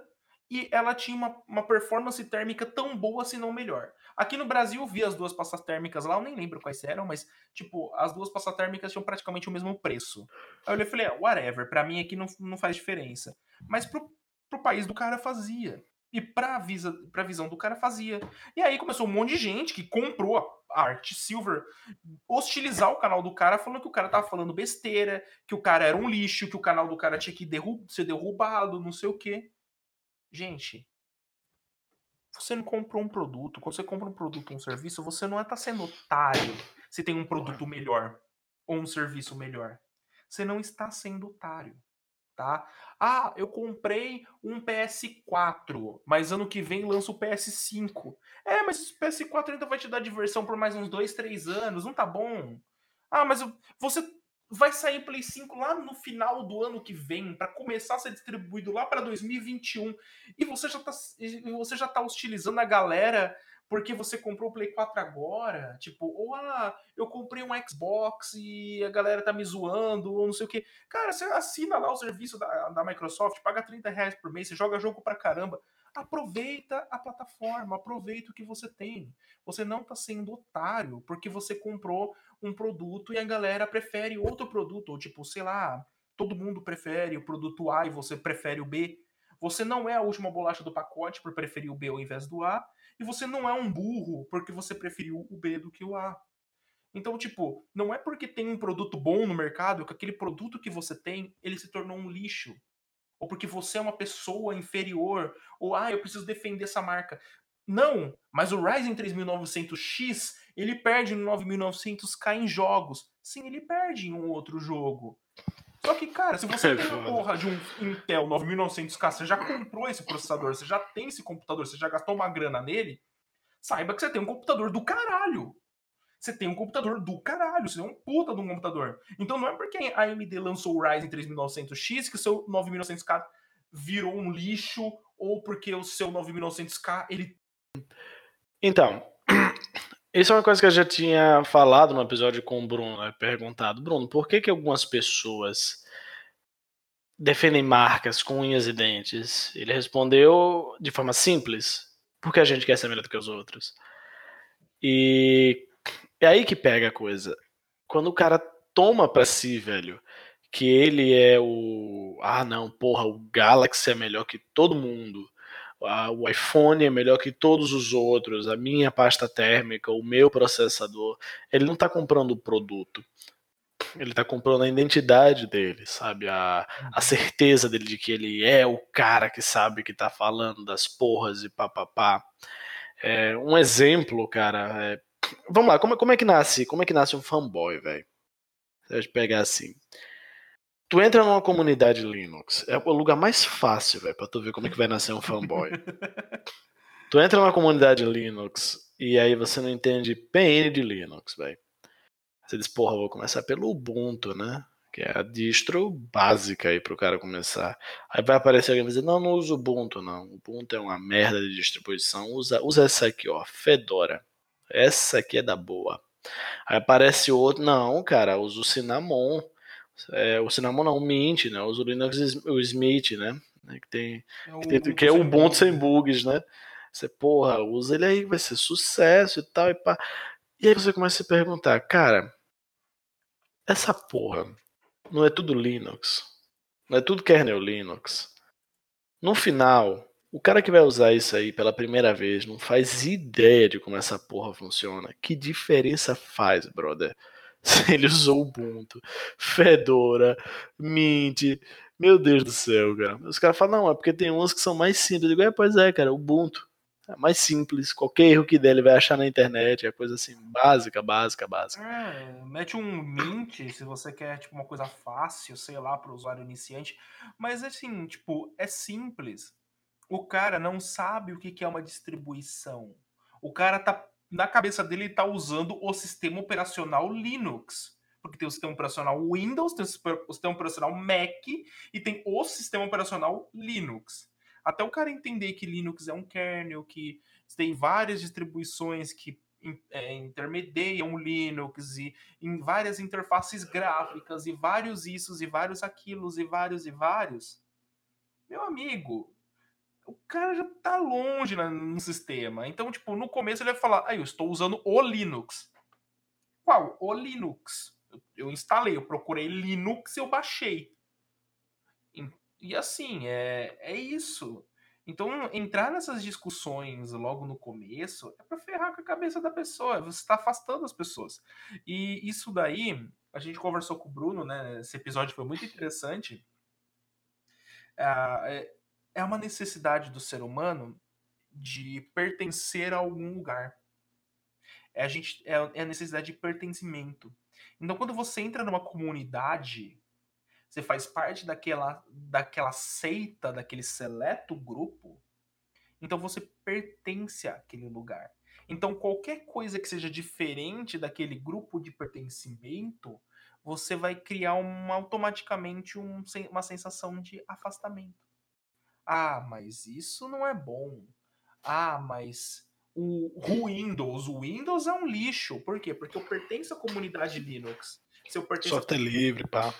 e ela tinha uma, uma performance térmica tão boa, se não melhor. Aqui no Brasil eu vi as duas pastas térmicas lá, eu nem lembro quais eram, mas, tipo, as duas pastas térmicas tinham praticamente o mesmo preço. Aí eu falei, ah, whatever, pra mim aqui não, não faz diferença. Mas pro, pro país do cara fazia. E pra, visa, pra visão do cara fazia. E aí começou um monte de gente que comprou a Art Silver hostilizar o canal do cara, falando que o cara tava falando besteira, que o cara era um lixo, que o canal do cara tinha que ser derrubado, não sei o quê. Gente, você não comprou um produto, quando você compra um produto ou um serviço, você não é tá sendo otário se tem um produto melhor ou um serviço melhor. Você não está sendo otário tá? Ah, eu comprei um PS4, mas ano que vem lança o PS5. É, mas o PS4 ainda vai te dar diversão por mais uns 2, 3 anos, não tá bom? Ah, mas você vai sair Play 5 lá no final do ano que vem para começar a ser distribuído lá para 2021 e você já tá você já tá hostilizando a galera porque você comprou o Play 4 agora, tipo, ou ah, eu comprei um Xbox e a galera tá me zoando, ou não sei o que. Cara, você assina lá o serviço da, da Microsoft, paga 30 reais por mês, você joga jogo pra caramba. Aproveita a plataforma, aproveita o que você tem. Você não tá sendo otário porque você comprou um produto e a galera prefere outro produto, ou tipo, sei lá, todo mundo prefere o produto A e você prefere o B. Você não é a última bolacha do pacote por preferir o B ao invés do A, e você não é um burro porque você preferiu o B do que o A. Então, tipo, não é porque tem um produto bom no mercado que aquele produto que você tem, ele se tornou um lixo. Ou porque você é uma pessoa inferior, ou ah, eu preciso defender essa marca. Não, mas o Ryzen 3900X, ele perde no 9900K em jogos. Sim, ele perde em um outro jogo. Só que, cara, se você é tem a porra de um Intel 9900K, você já comprou esse processador, você já tem esse computador, você já gastou uma grana nele, saiba que você tem um computador do caralho. Você tem um computador do caralho, você tem um puta de um computador. Então não é porque a AMD lançou o Ryzen 3900X que o seu 9900K virou um lixo ou porque o seu 9900K ele Então, isso é uma coisa que eu já tinha falado no episódio com o Bruno, né? perguntado, Bruno, por que que algumas pessoas defendem marcas com unhas e dentes? Ele respondeu de forma simples, porque a gente quer ser melhor do que os outros. E é aí que pega a coisa. Quando o cara toma pra si, velho, que ele é o. Ah, não, porra, o Galaxy é melhor que todo mundo. O iPhone é melhor que todos os outros. A minha pasta térmica, o meu processador. Ele não tá comprando o produto. Ele tá comprando a identidade dele, sabe? A, a certeza dele de que ele é o cara que sabe que tá falando das porras e papapá. É, um exemplo, cara. É, vamos lá, como, como é que nasce? Como é que nasce um fanboy, velho? Você vai pegar assim. Tu entra numa comunidade Linux, é o lugar mais fácil, velho, pra tu ver como é que vai nascer um fanboy. tu entra numa comunidade Linux e aí você não entende PN de Linux, velho. Você diz, porra, vou começar pelo Ubuntu, né? Que é a distro básica aí pro cara começar. Aí vai aparecer alguém e dizer, não, não uso Ubuntu, não. Ubuntu é uma merda de distribuição. Usa, usa essa aqui, ó, Fedora. Essa aqui é da boa. Aí aparece outro, não, cara, uso o Cinnamon. É, o Cinnamon não, o Mint, né? Uso o Linux, o Smith, né? Que, tem, é que, tem, que é o Ubuntu sem bugs, né? Você, porra, usa ele aí, vai ser sucesso e tal. E, pá. e aí você começa a se perguntar, cara, essa porra não é tudo Linux? Não é tudo kernel Linux? No final, o cara que vai usar isso aí pela primeira vez não faz ideia de como essa porra funciona. Que diferença faz, brother? Ele usou Ubuntu, Fedora, Mint. Meu Deus do céu, cara. Os caras falam, não, é porque tem uns que são mais simples. Eu digo, é, pois é, cara, Ubuntu. É mais simples. Qualquer erro que der, ele vai achar na internet. É coisa assim, básica, básica, básica. É, mete um Mint se você quer, tipo, uma coisa fácil, sei lá, para o usuário iniciante. Mas, assim, tipo, é simples o cara não sabe o que é uma distribuição. O cara tá na cabeça dele tá usando o sistema operacional Linux. Porque tem o sistema operacional Windows, tem o sistema operacional Mac e tem o sistema operacional Linux. Até o cara entender que Linux é um kernel, que tem várias distribuições que é, intermediam Linux e em várias interfaces gráficas e vários issos e vários aquilos e vários e vários. Meu amigo, o cara já tá longe no sistema. Então, tipo, no começo ele vai falar, ah, eu estou usando o Linux. Qual? O Linux. Eu instalei, eu procurei Linux e eu baixei. E assim, é, é isso. Então, entrar nessas discussões logo no começo é para ferrar com a cabeça da pessoa. Você está afastando as pessoas. E isso daí, a gente conversou com o Bruno, né? Esse episódio foi muito interessante. Uh, é uma necessidade do ser humano de pertencer a algum lugar. É a, gente, é, é a necessidade de pertencimento. Então, quando você entra numa comunidade, você faz parte daquela, daquela seita, daquele seleto grupo, então você pertence àquele lugar. Então, qualquer coisa que seja diferente daquele grupo de pertencimento, você vai criar automaticamente um, uma sensação de afastamento. Ah, mas isso não é bom. Ah, mas o, Windows, o Windows é um lixo. Por quê? Porque eu pertenço à comunidade Linux. Se eu pertenço Software livre, pá.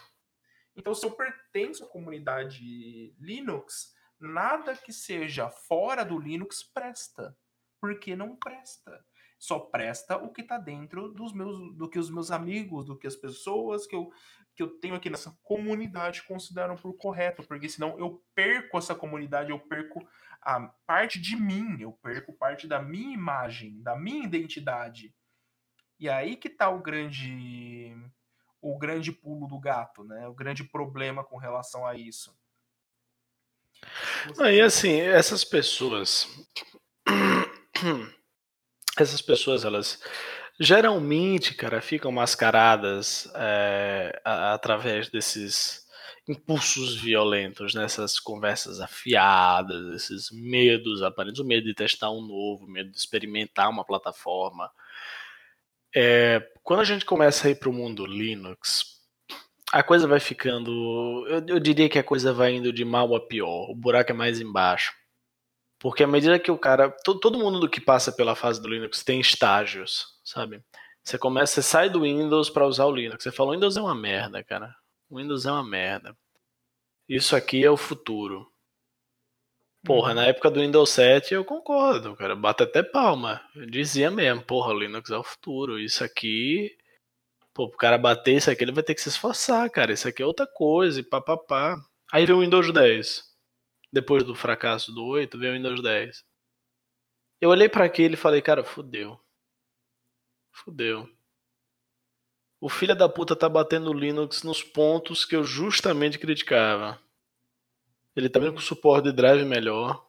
Então, se eu pertenço à comunidade Linux, nada que seja fora do Linux presta. Porque não presta. Só presta o que está dentro dos meus, do que os meus amigos, do que as pessoas que eu, que eu tenho aqui nessa comunidade consideram por correto, porque senão eu perco essa comunidade, eu perco a parte de mim, eu perco parte da minha imagem, da minha identidade. E aí que tá o grande o grande pulo do gato, né? O grande problema com relação a isso. Você... assim, essas pessoas essas pessoas elas geralmente, cara, ficam mascaradas é, através desses impulsos violentos, nessas conversas afiadas, esses medos aparentes, o medo de testar um novo, o medo de experimentar uma plataforma. É, quando a gente começa a ir para o mundo Linux, a coisa vai ficando. Eu, eu diria que a coisa vai indo de mal a pior. O buraco é mais embaixo. Porque à medida que o cara. Todo, todo mundo que passa pela fase do Linux tem estágios, sabe? Você começa, você sai do Windows para usar o Linux. Você fala, o Windows é uma merda, cara. O Windows é uma merda. Isso aqui é o futuro. Porra, na época do Windows 7 eu concordo, cara. Bate até palma. Eu dizia mesmo, porra, o Linux é o futuro. Isso aqui. Pô, pro cara bater isso aqui, ele vai ter que se esforçar, cara. Isso aqui é outra coisa, e papapá. Aí veio o Windows 10. Depois do fracasso do 8, veio o Windows 10. Eu olhei para aquele e falei, cara, fudeu. Fudeu. O filho da puta tá batendo Linux nos pontos que eu justamente criticava. Ele tá vindo com suporte de drive melhor.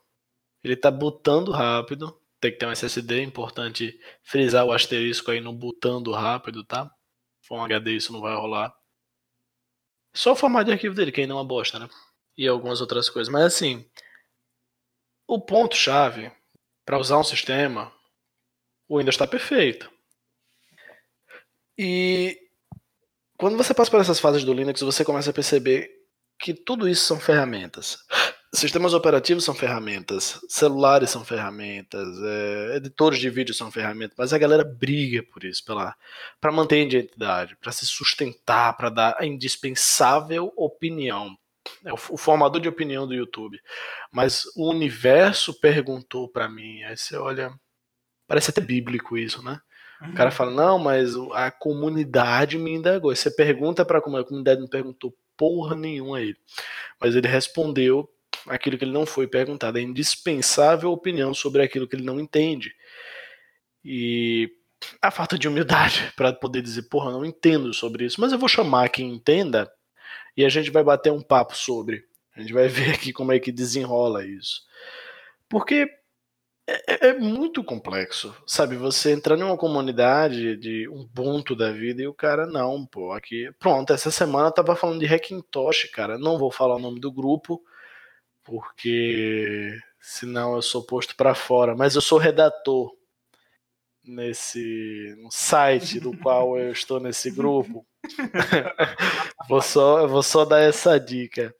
Ele tá botando rápido. Tem que ter um SSD, importante frisar o asterisco aí no botando rápido, tá? For um HD isso não vai rolar. Só o formato de arquivo dele, que ainda é uma bosta, né? E algumas outras coisas. Mas assim, o ponto-chave para usar um sistema, o Windows está perfeito. E quando você passa por essas fases do Linux, você começa a perceber que tudo isso são ferramentas. Sistemas operativos são ferramentas, celulares são ferramentas, é, editores de vídeo são ferramentas, mas a galera briga por isso, para manter a identidade, para se sustentar, para dar a indispensável opinião. É o, formador de opinião do YouTube. Mas o universo perguntou para mim, aí você olha, parece até bíblico isso, né? O cara fala, não, mas a comunidade me indagou. Você pergunta para a comunidade, não perguntou porra nenhuma a ele. Mas ele respondeu aquilo que ele não foi perguntado. É indispensável opinião sobre aquilo que ele não entende. E a falta de humildade para poder dizer, porra, não entendo sobre isso, mas eu vou chamar quem entenda e a gente vai bater um papo sobre. A gente vai ver aqui como é que desenrola isso. Porque é, é, muito complexo, sabe? Você entrar numa comunidade de um ponto da vida e o cara, não, pô, aqui. Pronto, essa semana eu tava falando de Hackintosh, cara. Não vou falar o nome do grupo, porque senão eu sou posto para fora. Mas eu sou redator nesse site do qual eu estou nesse grupo. vou só, vou só dar essa dica.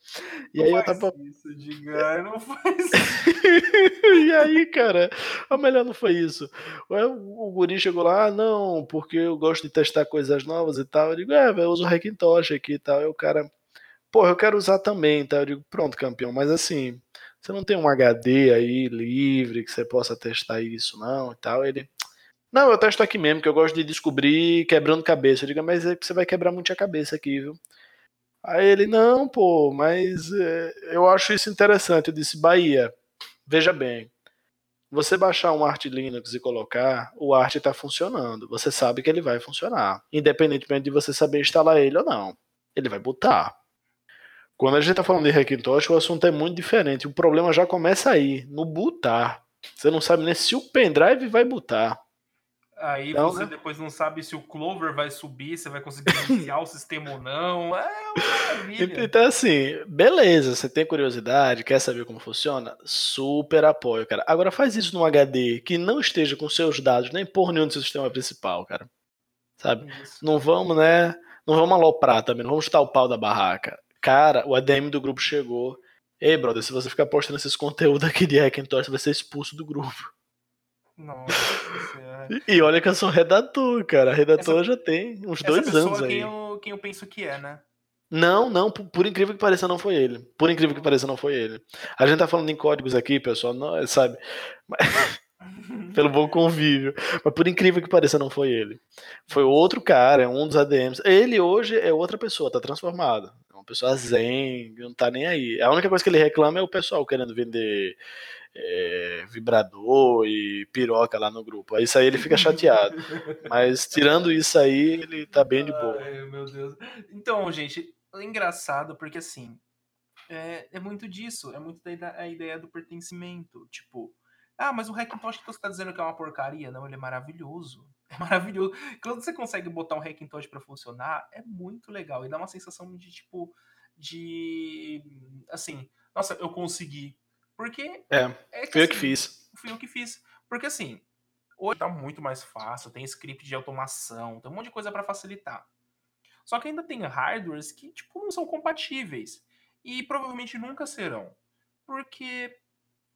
E não aí eu tava. Isso, diga, não faz e aí, cara, o melhor não foi isso. O, o guri chegou lá, ah, não, porque eu gosto de testar coisas novas e tal. Eu digo, é, eu uso o Hackintosh aqui e tal. E o cara, pô, eu quero usar também, tá? Eu digo, pronto, campeão, mas assim, você não tem um HD aí livre que você possa testar isso, não, e tal. Ele, não, eu testo aqui mesmo, que eu gosto de descobrir quebrando cabeça. Eu digo, mas é você vai quebrar muito a cabeça aqui, viu? Aí ele, não, pô, mas é, eu acho isso interessante. Eu disse, Bahia, veja bem, você baixar um Art Linux e colocar, o Art está funcionando. Você sabe que ele vai funcionar. Independentemente de você saber instalar ele ou não. Ele vai botar. Quando a gente está falando de Hackintosh, o assunto é muito diferente. O problema já começa aí, no botar. Você não sabe nem se o pendrive vai botar. Aí então, você né? depois não sabe se o Clover vai subir, se vai conseguir iniciar o sistema ou não. É uma maravilha. Então, assim, beleza, você tem curiosidade, quer saber como funciona? Super apoio, cara. Agora faz isso num HD que não esteja com seus dados nem por nenhum do seu sistema principal, cara. Sabe? Isso. Não vamos, né? Não vamos aloprar também, não vamos chutar o pau da barraca. Cara, o ADM do grupo chegou. Ei, brother, se você ficar postando esses conteúdos aqui de Hackintosh, você vai ser expulso do grupo. Nossa E olha que eu sou redator, cara. Redator essa, já tem uns dois anos aí. Quem eu, quem eu penso que é, né? Não, não, por, por, incrível que pareça, não foi ele. Por incrível que pareça, não foi ele. A gente tá falando em códigos aqui, pessoal, não, sabe? Pelo bom convívio. Mas por incrível que pareça, não foi ele. Foi outro cara, é um dos ADMs. Ele hoje é outra pessoa, tá transformado. É uma pessoa zen, não tá nem aí. A única coisa que ele reclama é o pessoal querendo vender é, vibrador e piroca lá no grupo. Aí isso aí ele fica chateado. Mas tirando isso aí, ele tá bem de boa. Ai, meu Deus. Então, gente, é engraçado porque assim. É, é muito disso, é muito da a ideia do pertencimento. Tipo, ah, mas o Hackintosh que você tá dizendo que é uma porcaria. Não, ele é maravilhoso. É maravilhoso. Quando você consegue botar um Hackintosh para funcionar, é muito legal. E dá uma sensação de, tipo, de assim, nossa, eu consegui. Porque É, é foi eu que assim, fiz. fui eu que fiz. Porque assim, hoje tá muito mais fácil, tem script de automação, tem um monte de coisa para facilitar. Só que ainda tem hardwares que, tipo, não são compatíveis. E provavelmente nunca serão. Porque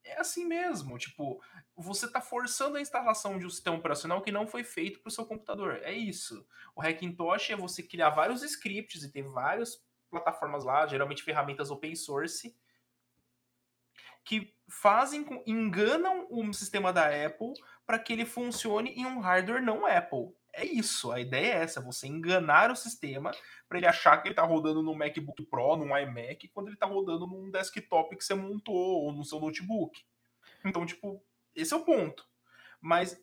é assim mesmo. Tipo, você tá forçando a instalação de um sistema operacional que não foi feito para o seu computador. É isso. O Hackintosh é você criar vários scripts e ter várias plataformas lá, geralmente ferramentas open source, que fazem, enganam o sistema da Apple para que ele funcione em um hardware não Apple. É isso, a ideia é essa, você enganar o sistema para ele achar que ele tá rodando no MacBook Pro, num iMac, quando ele tá rodando num desktop que você montou ou no seu notebook. Então, tipo, esse é o ponto. Mas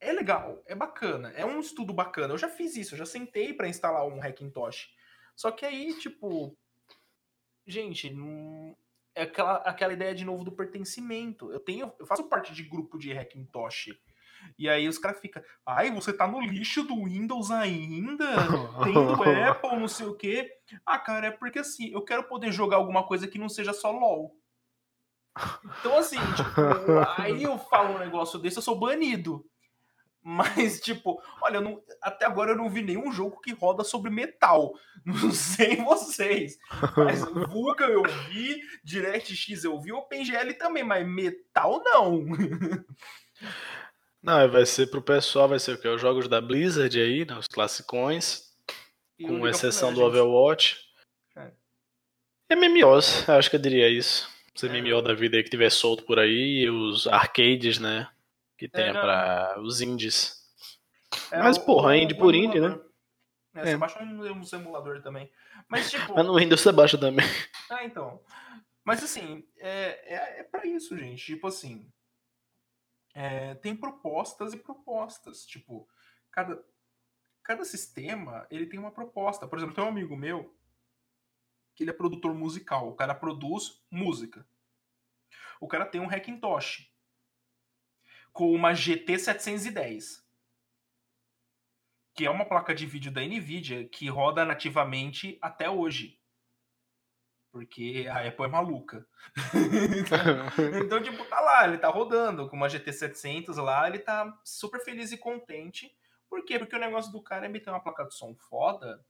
é legal, é bacana, é um estudo bacana. Eu já fiz isso, eu já sentei para instalar um Hackintosh. Só que aí, tipo, gente, não- é aquela, aquela ideia de novo do pertencimento. Eu tenho, eu faço parte de grupo de Hackintosh. E aí os caras ficam, ai, você tá no lixo do Windows ainda? Tendo Apple, não sei o quê. Ah, cara, é porque assim, eu quero poder jogar alguma coisa que não seja só LOL. Então, assim, tipo, aí eu falo um negócio desse, eu sou banido. Mas, tipo, olha, não- até agora eu não vi nenhum jogo que roda sobre metal. Não sei vocês. Mas Vulkan eu vi, DirectX eu vi, OpenGL também, mas metal não. Não, vai ser pro pessoal, vai ser o quê? Os jogos da Blizzard aí, né, os classicões, E com exceção do. Overwatch. É. MMOs, acho que eu diria isso. Os É. MMO da vida aí que tiver solto por aí, e os arcades, né? Que tenha não. pra os indies. É, Mas, o- porra, o- indie o por indie, né? emulador. É, você É. baixa um, um simulador também. Mas, tipo. Mas no Windows você baixa também. Ah, então. Mas assim, é, é, é para isso, gente. Tipo assim. é, tem propostas e propostas. Tipo, cada, cada sistema ele tem uma proposta. Por exemplo, tem um amigo meu que ele é produtor musical. O cara produz música. O cara tem um Hackintosh com uma GT 710 que é uma placa de vídeo da Nvidia que roda nativamente até hoje. Porque a Apple é maluca. então, tipo, tá lá, ele tá rodando com uma GT 700 lá, ele tá super feliz e contente. Por quê? Porque o negócio do cara é meter uma placa de som foda,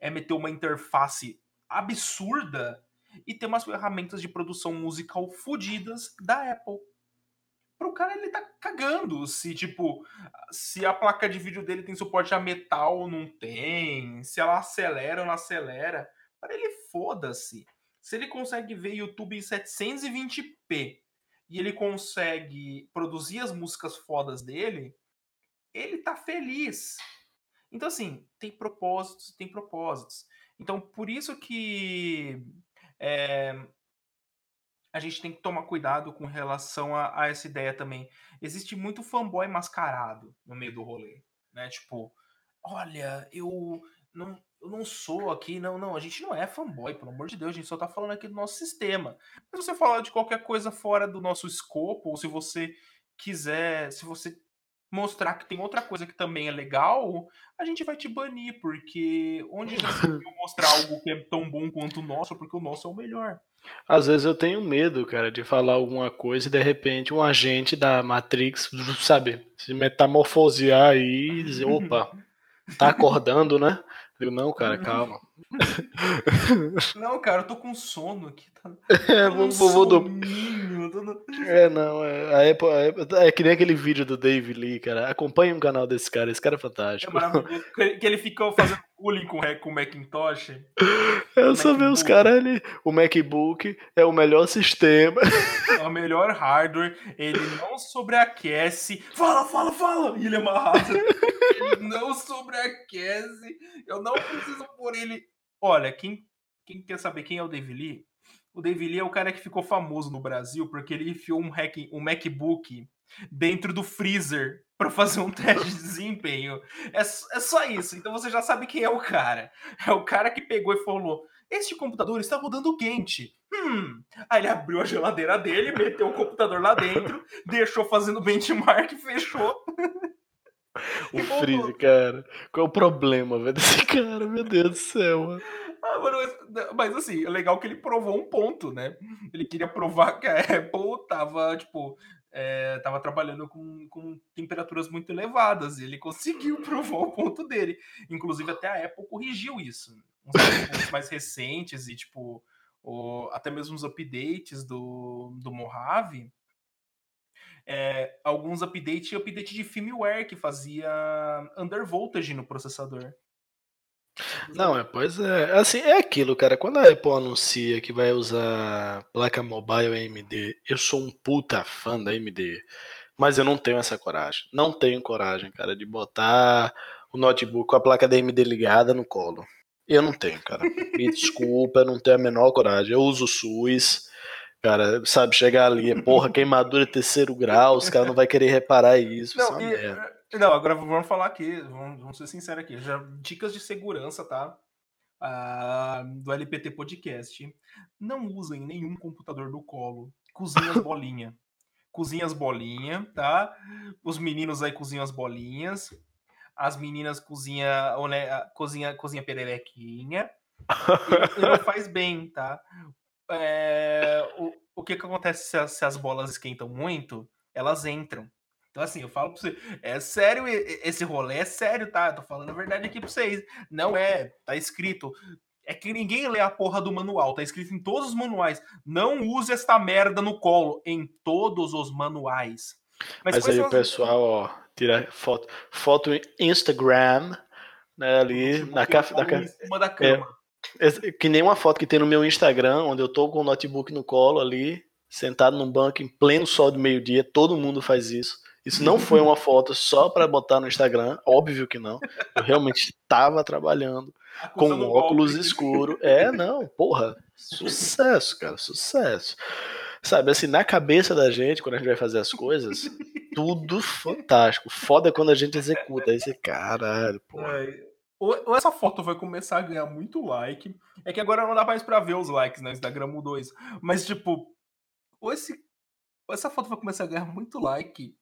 é meter uma interface absurda e ter umas ferramentas de produção musical fodidas da Apple. Pro cara, ele tá cagando se, tipo, se a placa de vídeo dele tem suporte a metal ou não tem, se ela acelera ou não acelera. Para ele, foda-se. Se ele consegue ver YouTube em 720p e ele consegue produzir as músicas fodas dele, ele tá feliz. Então, assim, tem propósitos tem propósitos. Então, por isso que é, a gente tem que tomar cuidado com relação a, a essa ideia também. Existe muito fanboy mascarado no meio do rolê, né? Tipo, olha, eu não, eu não sou aqui, não, não, a gente não é fanboy, pelo amor de Deus, a gente só tá falando aqui do nosso sistema. Mas se você falar de qualquer coisa fora do nosso escopo, ou se você quiser, se você mostrar que tem outra coisa que também é legal, a gente vai te banir, porque onde já se mostrar algo que é tão bom quanto o nosso, porque o nosso é o melhor. Às vezes eu tenho medo, cara, de falar alguma coisa e de repente um agente da Matrix, sabe, se metamorfosear aí e dizer, opa, tá acordando, né? Eu digo, não, cara, calma. Não, cara, eu tô com sono aqui. Tá... É, vou, vou do... soninho, tô no- É, não, é, a Apple, a Apple- é que nem aquele vídeo do Dave Lee, cara. Acompanhe um canal desse cara, esse cara é É fantástico. maravilhoso. Que ele- que ele ficou fazendo bullying com, o- com o Macintosh. Eu só ver os MacBook. caras ali. O MacBook é o melhor sistema. É o melhor hardware. Ele não sobreaquece. Fala, fala, fala! E ele é amarrado. Ele não sobreaquece. Eu não preciso pôr ele. Olha, quem, quem quer saber quem é o Dave Lee? O Dave Lee é o cara que ficou famoso no Brasil porque ele enfiou um, hack, um MacBook dentro do freezer para fazer um teste de desempenho. É, é só isso. Então você já sabe quem é o cara. É o cara que pegou e falou: Este computador está rodando quente. Hum. Aí ele abriu a geladeira dele, meteu o computador lá dentro, deixou fazendo benchmark, fechou. O. Freeze, cara. Qual é o problema, velho, desse cara? Meu Deus do céu, mano. Ah, mano, mas, mas, assim, é legal que ele provou um ponto, né? Ele queria provar que a Apple tava, tipo, é, tava trabalhando com, com temperaturas muito elevadas. E ele conseguiu provar o ponto dele. Inclusive, até a Apple corrigiu isso. Uns mais recentes e, tipo, o, até mesmo os updates do, do Mojave. É, alguns updates e update de firmware que fazia undervoltage no processador. Não, é, pois é. Assim, é aquilo, cara. Quando a Apple anuncia que vai usar placa mobile AMD, eu sou um puta fã da AMD. Mas eu não tenho essa coragem. Não tenho coragem, cara, de botar o notebook com a placa da AMD ligada no colo. Eu não tenho, cara. Me desculpa, eu não tenho a menor coragem. Eu uso o SUS. Cara, sabe, chegar ali, porra, queimadura terceiro grau, os caras não vai querer reparar isso. Não, isso e, não, agora vamos falar aqui, vamos, vamos ser sinceros aqui. Já, dicas de segurança, tá? Ah, do LPT Podcast. Não usem nenhum computador do colo. Cozinha as bolinhas. cozinha as bolinhas, tá? Os meninos aí cozinham as bolinhas. As meninas cozinha, né, cozinha, cozinha pererequinha. e, e não faz bem, tá? é, o, o que, que acontece se as, se as, bolas esquentam muito? Elas entram. Então, assim, eu falo pra você, é sério, esse rolê é sério, tá? Eu tô falando a verdade aqui pra vocês. Não é, tá escrito. É que ninguém lê a porra do manual, tá escrito em todos os manuais. Não use esta merda no colo, em todos os manuais. Mas, Mas aí o pessoal, ó, tira foto, foto Instagram, né, ali na, caf, da, em cima da cama. É, que nem uma foto que tem no meu Instagram, onde eu tô com o notebook no colo ali, sentado num banco em pleno sol de meio-dia, todo mundo faz isso. Isso não foi uma foto só para botar no Instagram, óbvio que não. Eu realmente estava trabalhando com um óculos golpe. escuro. É, não, porra, sucesso, cara, sucesso. Sabe, assim, na cabeça da gente, quando a gente vai fazer as coisas, tudo fantástico. Foda quando a gente executa. Aí você, caralho, porra. Ou essa foto vai começar a ganhar muito like. É que agora não dá mais pra ver os likes, né? O Instagram mudou isso. Mas, tipo, ou, esse, ou essa foto vai começar a ganhar muito like.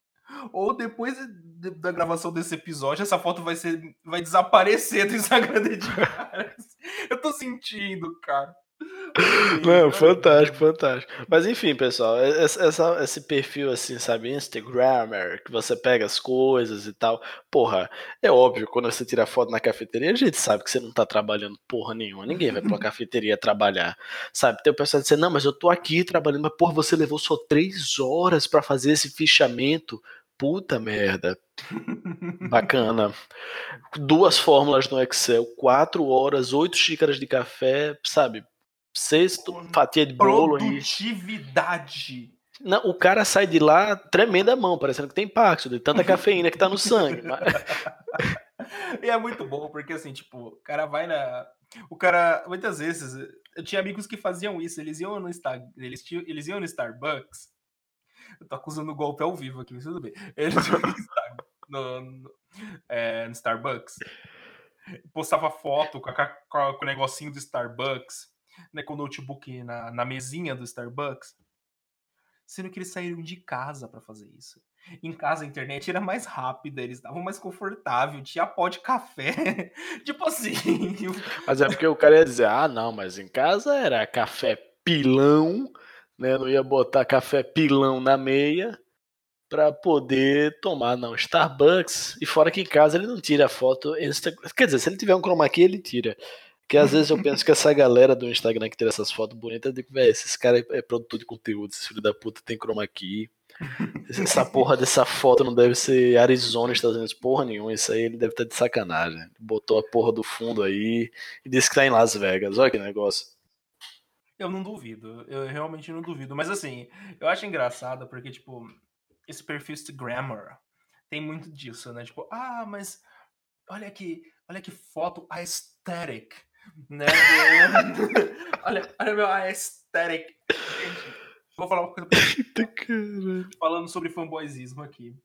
Ou depois de, da gravação desse episódio, essa foto vai ser. vai desaparecer do Instagram de Eu tô sentindo, cara. Não, fantástico, fantástico. Mas enfim, pessoal, essa, esse perfil assim, sabe, Instagrammer, que você pega as coisas e tal. Porra, é óbvio, quando você tira foto na cafeteria, a gente sabe que você não tá trabalhando porra nenhuma. Ninguém vai pra cafeteria trabalhar. Sabe, tem o pessoal dizendo, não, mas eu tô aqui trabalhando, mas porra, você levou só três horas para fazer esse fichamento. Puta merda. Bacana. Duas fórmulas no Excel, quatro horas, oito xícaras de café, sabe? sexto, fatia de bolo. Produtividade. Não, o cara sai de lá tremenda mão, parecendo que tem impacto, de tanta cafeína que tá no sangue. e é muito bom, porque assim, tipo, o cara vai na. O cara, muitas vezes, eu tinha amigos que faziam isso, eles iam no, eles, tinham... eles iam no Starbucks. Eu tô acusando golpe ao vivo aqui, mas tudo bem. Eles iam no, no, é, no Starbucks, postava foto com, a, com o negocinho do Starbucks né, com o notebook na, na mesinha do Starbucks, sendo que eles saíram de casa para fazer isso. Em casa a internet era mais rápida, eles estavam mais confortável, tinha pó de café. tipo assim. Mas é porque o cara ia dizer: ah, não, mas em casa era café pilão, né? Não ia botar café pilão na meia para poder tomar, não. Starbucks, e fora que em casa ele não tira foto. Quer dizer, se ele tiver um chroma key, ele tira. Porque às vezes eu penso que essa galera do Instagram que tira essas fotos bonitas, eu digo, velho, esses caras é produtor de conteúdo, esse filho da puta tem chroma key. Essa porra dessa foto não deve ser Arizona, Estados Unidos, porra nenhuma. Isso aí ele deve estar de sacanagem. Botou a porra do fundo aí e disse que tá em Las Vegas. Olha que negócio. Eu não duvido, eu realmente não duvido. Mas assim, eu acho engraçado porque, tipo, esse perfil Instagrammer tem muito disso, né? Tipo, ah, mas olha que, olha que foto aesthetic né? olha, olha meu aesthetic. Gente, vou falar uma coisa pra você. Falando sobre fanboyzismo aqui.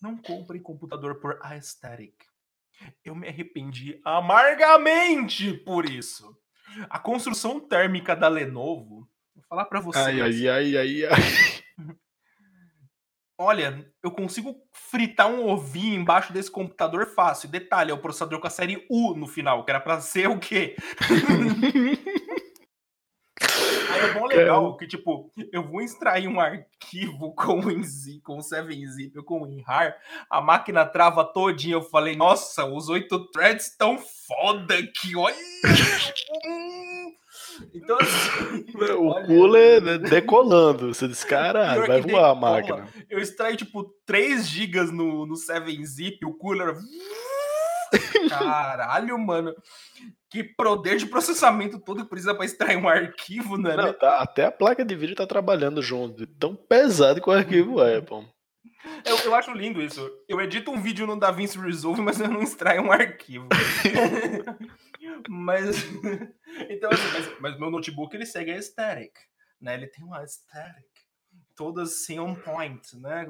Não compre computador por aesthetic. Eu me arrependi amargamente por isso. A construção térmica da Lenovo, vou falar para vocês. Ai, ai, ai, ai, ai. Olha, eu consigo fritar um ovinho embaixo desse computador fácil. Detalhe, é o processador com a série U no final, que era pra ser o quê? É bom legal que, tipo, eu vou extrair um arquivo com o com o 7-zip, com o WinRAR, a máquina trava todinha. Eu falei, nossa, os oito threads tão foda aqui, olha! Então, assim, O olha, cooler né, decolando. Você diz, caralho, vai voar a máquina. Eu extraí, tipo, 3 GB no, no 7-zip, o cooler. Caralho, mano. Que poder de processamento todo que precisa pra extrair um arquivo, né? Não, tá- até a placa de vídeo tá trabalhando junto. Tão pesado que o arquivo é, pô. Eu, eu acho lindo isso. Eu edito um vídeo no DaVinci Resolve, mas eu não extraio um arquivo. mas. Então, assim, mas, mas meu notebook ele segue a aesthetic. Né? Ele tem uma aesthetic. Todas assim on point, né?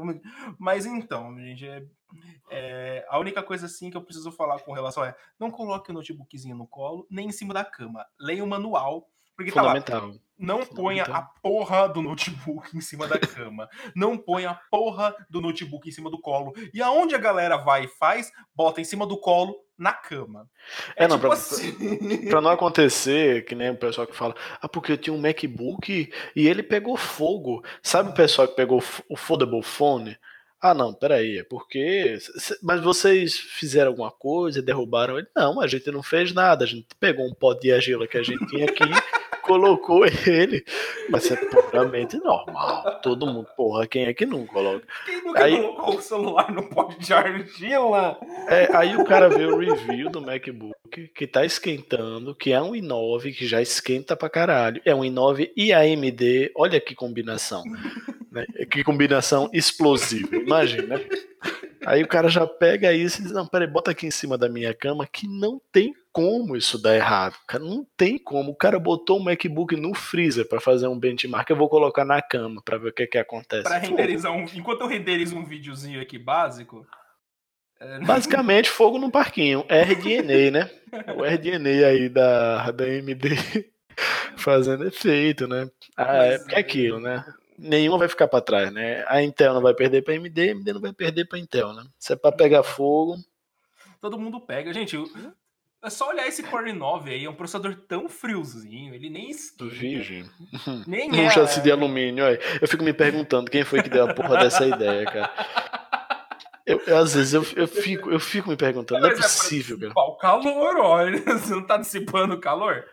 Mas então, gente, é- é, a única coisa assim que eu preciso falar com relação é não coloque o notebookzinho no colo, nem em cima da cama. Leia o manual. Porque tá lá, não ponha a porra do notebook em cima da cama. Não ponha a porra do notebook em cima do colo. E aonde a galera vai e faz, bota em cima do colo na cama. É, não, pra- assim. Pra não acontecer, que nem o pessoal que fala, ah, porque eu tinha um MacBook e ele pegou fogo. Sabe o pessoal que pegou o foldable phone? Ah, não, peraí, é porque. Mas vocês fizeram alguma coisa, derrubaram ele? Não, a gente não fez nada. A gente pegou um pote de argila que a gente tinha aqui, colocou ele. Mas é puramente normal. Todo mundo, porra, quem é que não coloca? Quem nunca Aí- colocou o celular no pote de argila? É, aí o cara vê o review do MacBook que tá esquentando, que é um i9 que já esquenta pra caralho. É um i9 e AMD, olha que combinação. né? Que combinação explosiva, imagina. Aí o cara já pega isso e diz: Não, peraí, bota aqui em cima da minha cama que não tem como isso dar errado. Cara, não tem como. O cara botou o MacBook no freezer pra fazer um benchmark. Eu vou colocar na cama pra ver o que, que acontece. Pra renderizar um. Enquanto eu renderizo um videozinho aqui básico. Basicamente, fogo no parquinho. RDNA, né? O RDNA aí da, da AMD fazendo efeito, né? Ah, é é aquilo, né? Nenhuma vai ficar pra trás, né? A Intel não vai perder pra AMD, a AMD não vai perder pra Intel, né? Se é pra pegar fogo, Todo mundo pega. Gente, é só olhar esse Core 9 aí, é um processador tão friozinho, ele nem esquenta. virgem. Nem Num é. chassi de alumínio, olha. Eu fico me perguntando quem foi que deu a porra dessa ideia, cara. Eu, eu, às vezes eu, eu, fico, eu fico me perguntando, não é Mas pra possível, cara. o calor, olha. Você não tá dissipando o calor?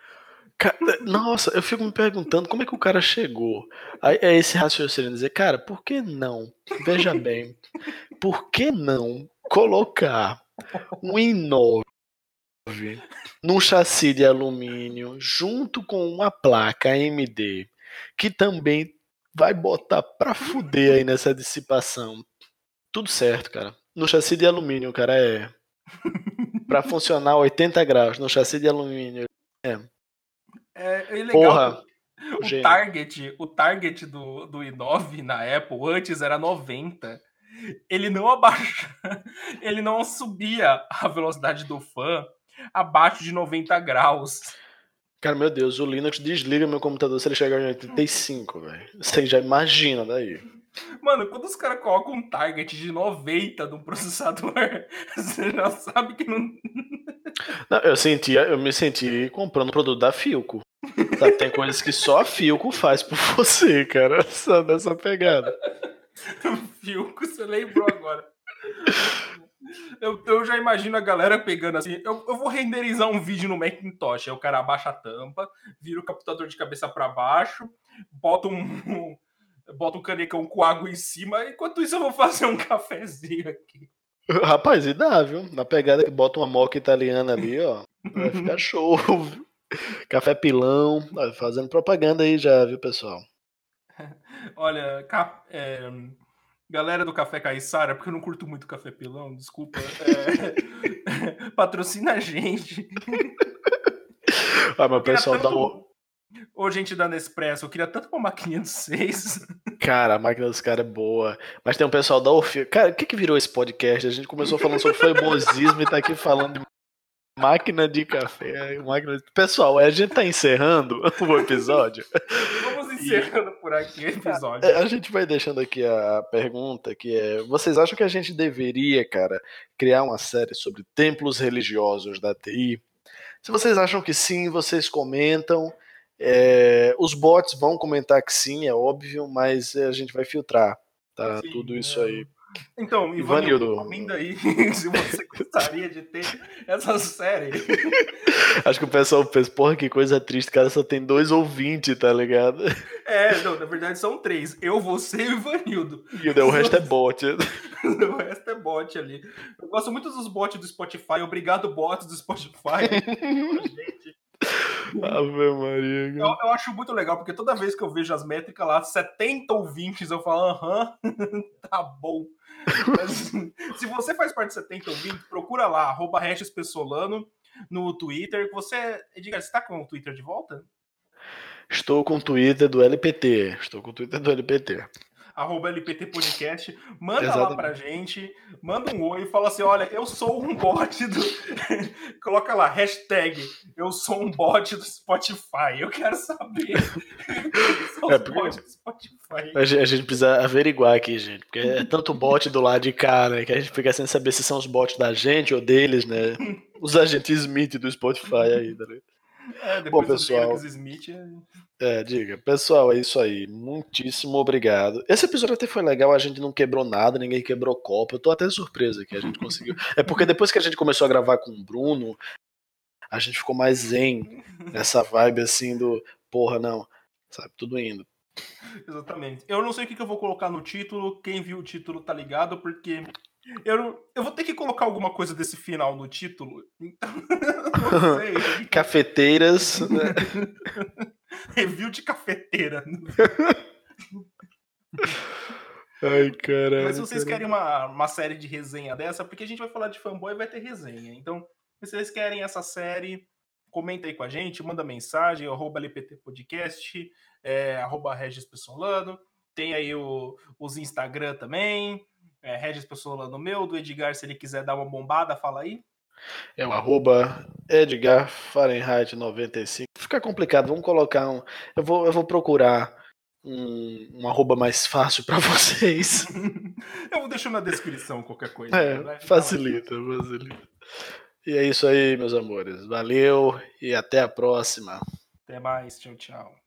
Ca- Nossa, eu fico me perguntando como é que o cara chegou a, a esse raciocínio dizer, cara, por que não? Veja bem, por que não colocar um i9 num chassi de alumínio junto com uma placa AMD que também vai botar pra fuder aí nessa dissipação? Tudo certo, cara. No chassi de alumínio, cara, é pra funcionar a 80 graus no chassi de alumínio. É, é legal. Porra, O gênio. target, o target do, do i9 na Apple antes era 90. Ele não abaixa, ele não subia a velocidade do fã abaixo de 90 graus. Cara, meu Deus, o Linux desliga meu computador se ele chegar em 85, velho. Você já imagina daí. Mano, quando os caras colocam um target de 90 no processador, você já sabe que não. Não, eu senti, eu me senti comprando produto da Filco. Sabe, tem coisas que só a Filco faz por você, cara. Só dessa pegada. Que você lembrou agora. Eu, eu já imagino a galera pegando assim. Eu, eu vou renderizar um vídeo no Macintosh. Aí o cara abaixa a tampa, vira o computador de cabeça para baixo, bota um, um- bota um canecão com água em cima. Enquanto isso, eu vou fazer um cafezinho aqui. Rapaz, e dá, viu? Na pegada que bota uma moca italiana ali, ó. Vai ficar show. Café pilão. Fazendo propaganda aí já, viu, pessoal? Olha, ca- é, galera do Café Caissara, porque eu não curto muito café pilão, desculpa. é, patrocina a gente. Ah, mas o pessoal dá tanto- um. Ô, gente da Nespresso, eu queria tanto uma maquininha de seis. Cara, a máquina dos caras é boa. Mas tem um pessoal da Orfeu. Cara, o que que virou esse podcast? A gente começou falando sobre famosismo e tá aqui falando de máquina de café. Máquina. Pessoal, a gente tá encerrando o episódio. Vamos encerrando por aqui o episódio. É, a gente vai deixando aqui a pergunta que é: vocês acham que a gente deveria, cara, criar uma série sobre templos religiosos da TI? Se vocês acham que sim, vocês comentam. É, os bots vão comentar que sim, é óbvio, mas a gente vai filtrar, tá? Sim, Tudo isso é. aí. Então, Ivanildo. Ivanildo, comenta aí se você gostaria de ter essa série. Acho que o pessoal pensa, porra, que coisa triste, cara, só tem dois ouvintes, tá ligado? É, não, na verdade são três. Eu, você e o Ivanildo. E o resto é bot. O resto é bot ali. Eu gosto muito dos bots do Spotify. Obrigado, bots do Spotify. gente. Ave Maria. Eu, eu acho muito legal, porque toda vez que eu vejo as métricas lá, 70 ouvintes, eu falo, aham, tá bom. Mas, se você faz parte de 70 ouvintes, procura lá, arroba Pessolano no Twitter. Você, Edgar, você tá com o Twitter de volta? Estou com o Twitter do LPT. Estou com o Twitter do LPT. Arroba LPT Podcast, manda lá Exatamente. pra gente, manda um oi e fala assim, olha, eu sou um bot do... Coloca lá, hashtag, eu sou um bot do Spotify, eu quero saber são É, os porque- bots do Spotify. A gente, a gente precisa averiguar aqui, gente, porque é tanto bot do lado de cá, né, que a gente fica sem saber se são os bots da gente ou deles, né? Os agentes Smith do Spotify aí, tá ligado? É, depois Bom, pessoal. Alex Smith, é- É, diga. Pessoal, é isso aí. Muitíssimo obrigado. Esse episódio até foi legal, a gente não quebrou nada, ninguém quebrou copo. Eu tô até surpreso que a gente conseguiu. É porque depois que a gente começou a gravar com o Bruno, a gente ficou mais zen nessa vibe assim do porra, não. Sabe, tudo indo. Exatamente. Eu não sei o que eu vou colocar no título. Quem viu o título tá ligado, porque eu, eu vou ter que colocar alguma coisa desse final no título. Então, não sei. Cafeteiras. né? Review de cafeteira. Ai, caralho. Mas se vocês querem uma, uma série de resenha dessa, porque a gente vai falar de fanboy e vai ter resenha. Então, se vocês querem essa série, comenta aí com a gente, manda mensagem, arroba LPT Podcast, é, arroba Regis Pessolano. Tem aí o, os Instagram também, é, Regis Pessolano meu, do Edgar, se ele quiser dar uma bombada, fala aí. É o arroba Edgar Fahrenheit 95. Fica complicado, vamos colocar um. Eu vou, eu vou procurar um, um arroba mais fácil pra vocês. Eu vou deixar na descrição qualquer coisa. É, né? facilita, facilita. E é isso aí, meus amores. Valeu e até a próxima. Até mais, tchau, tchau.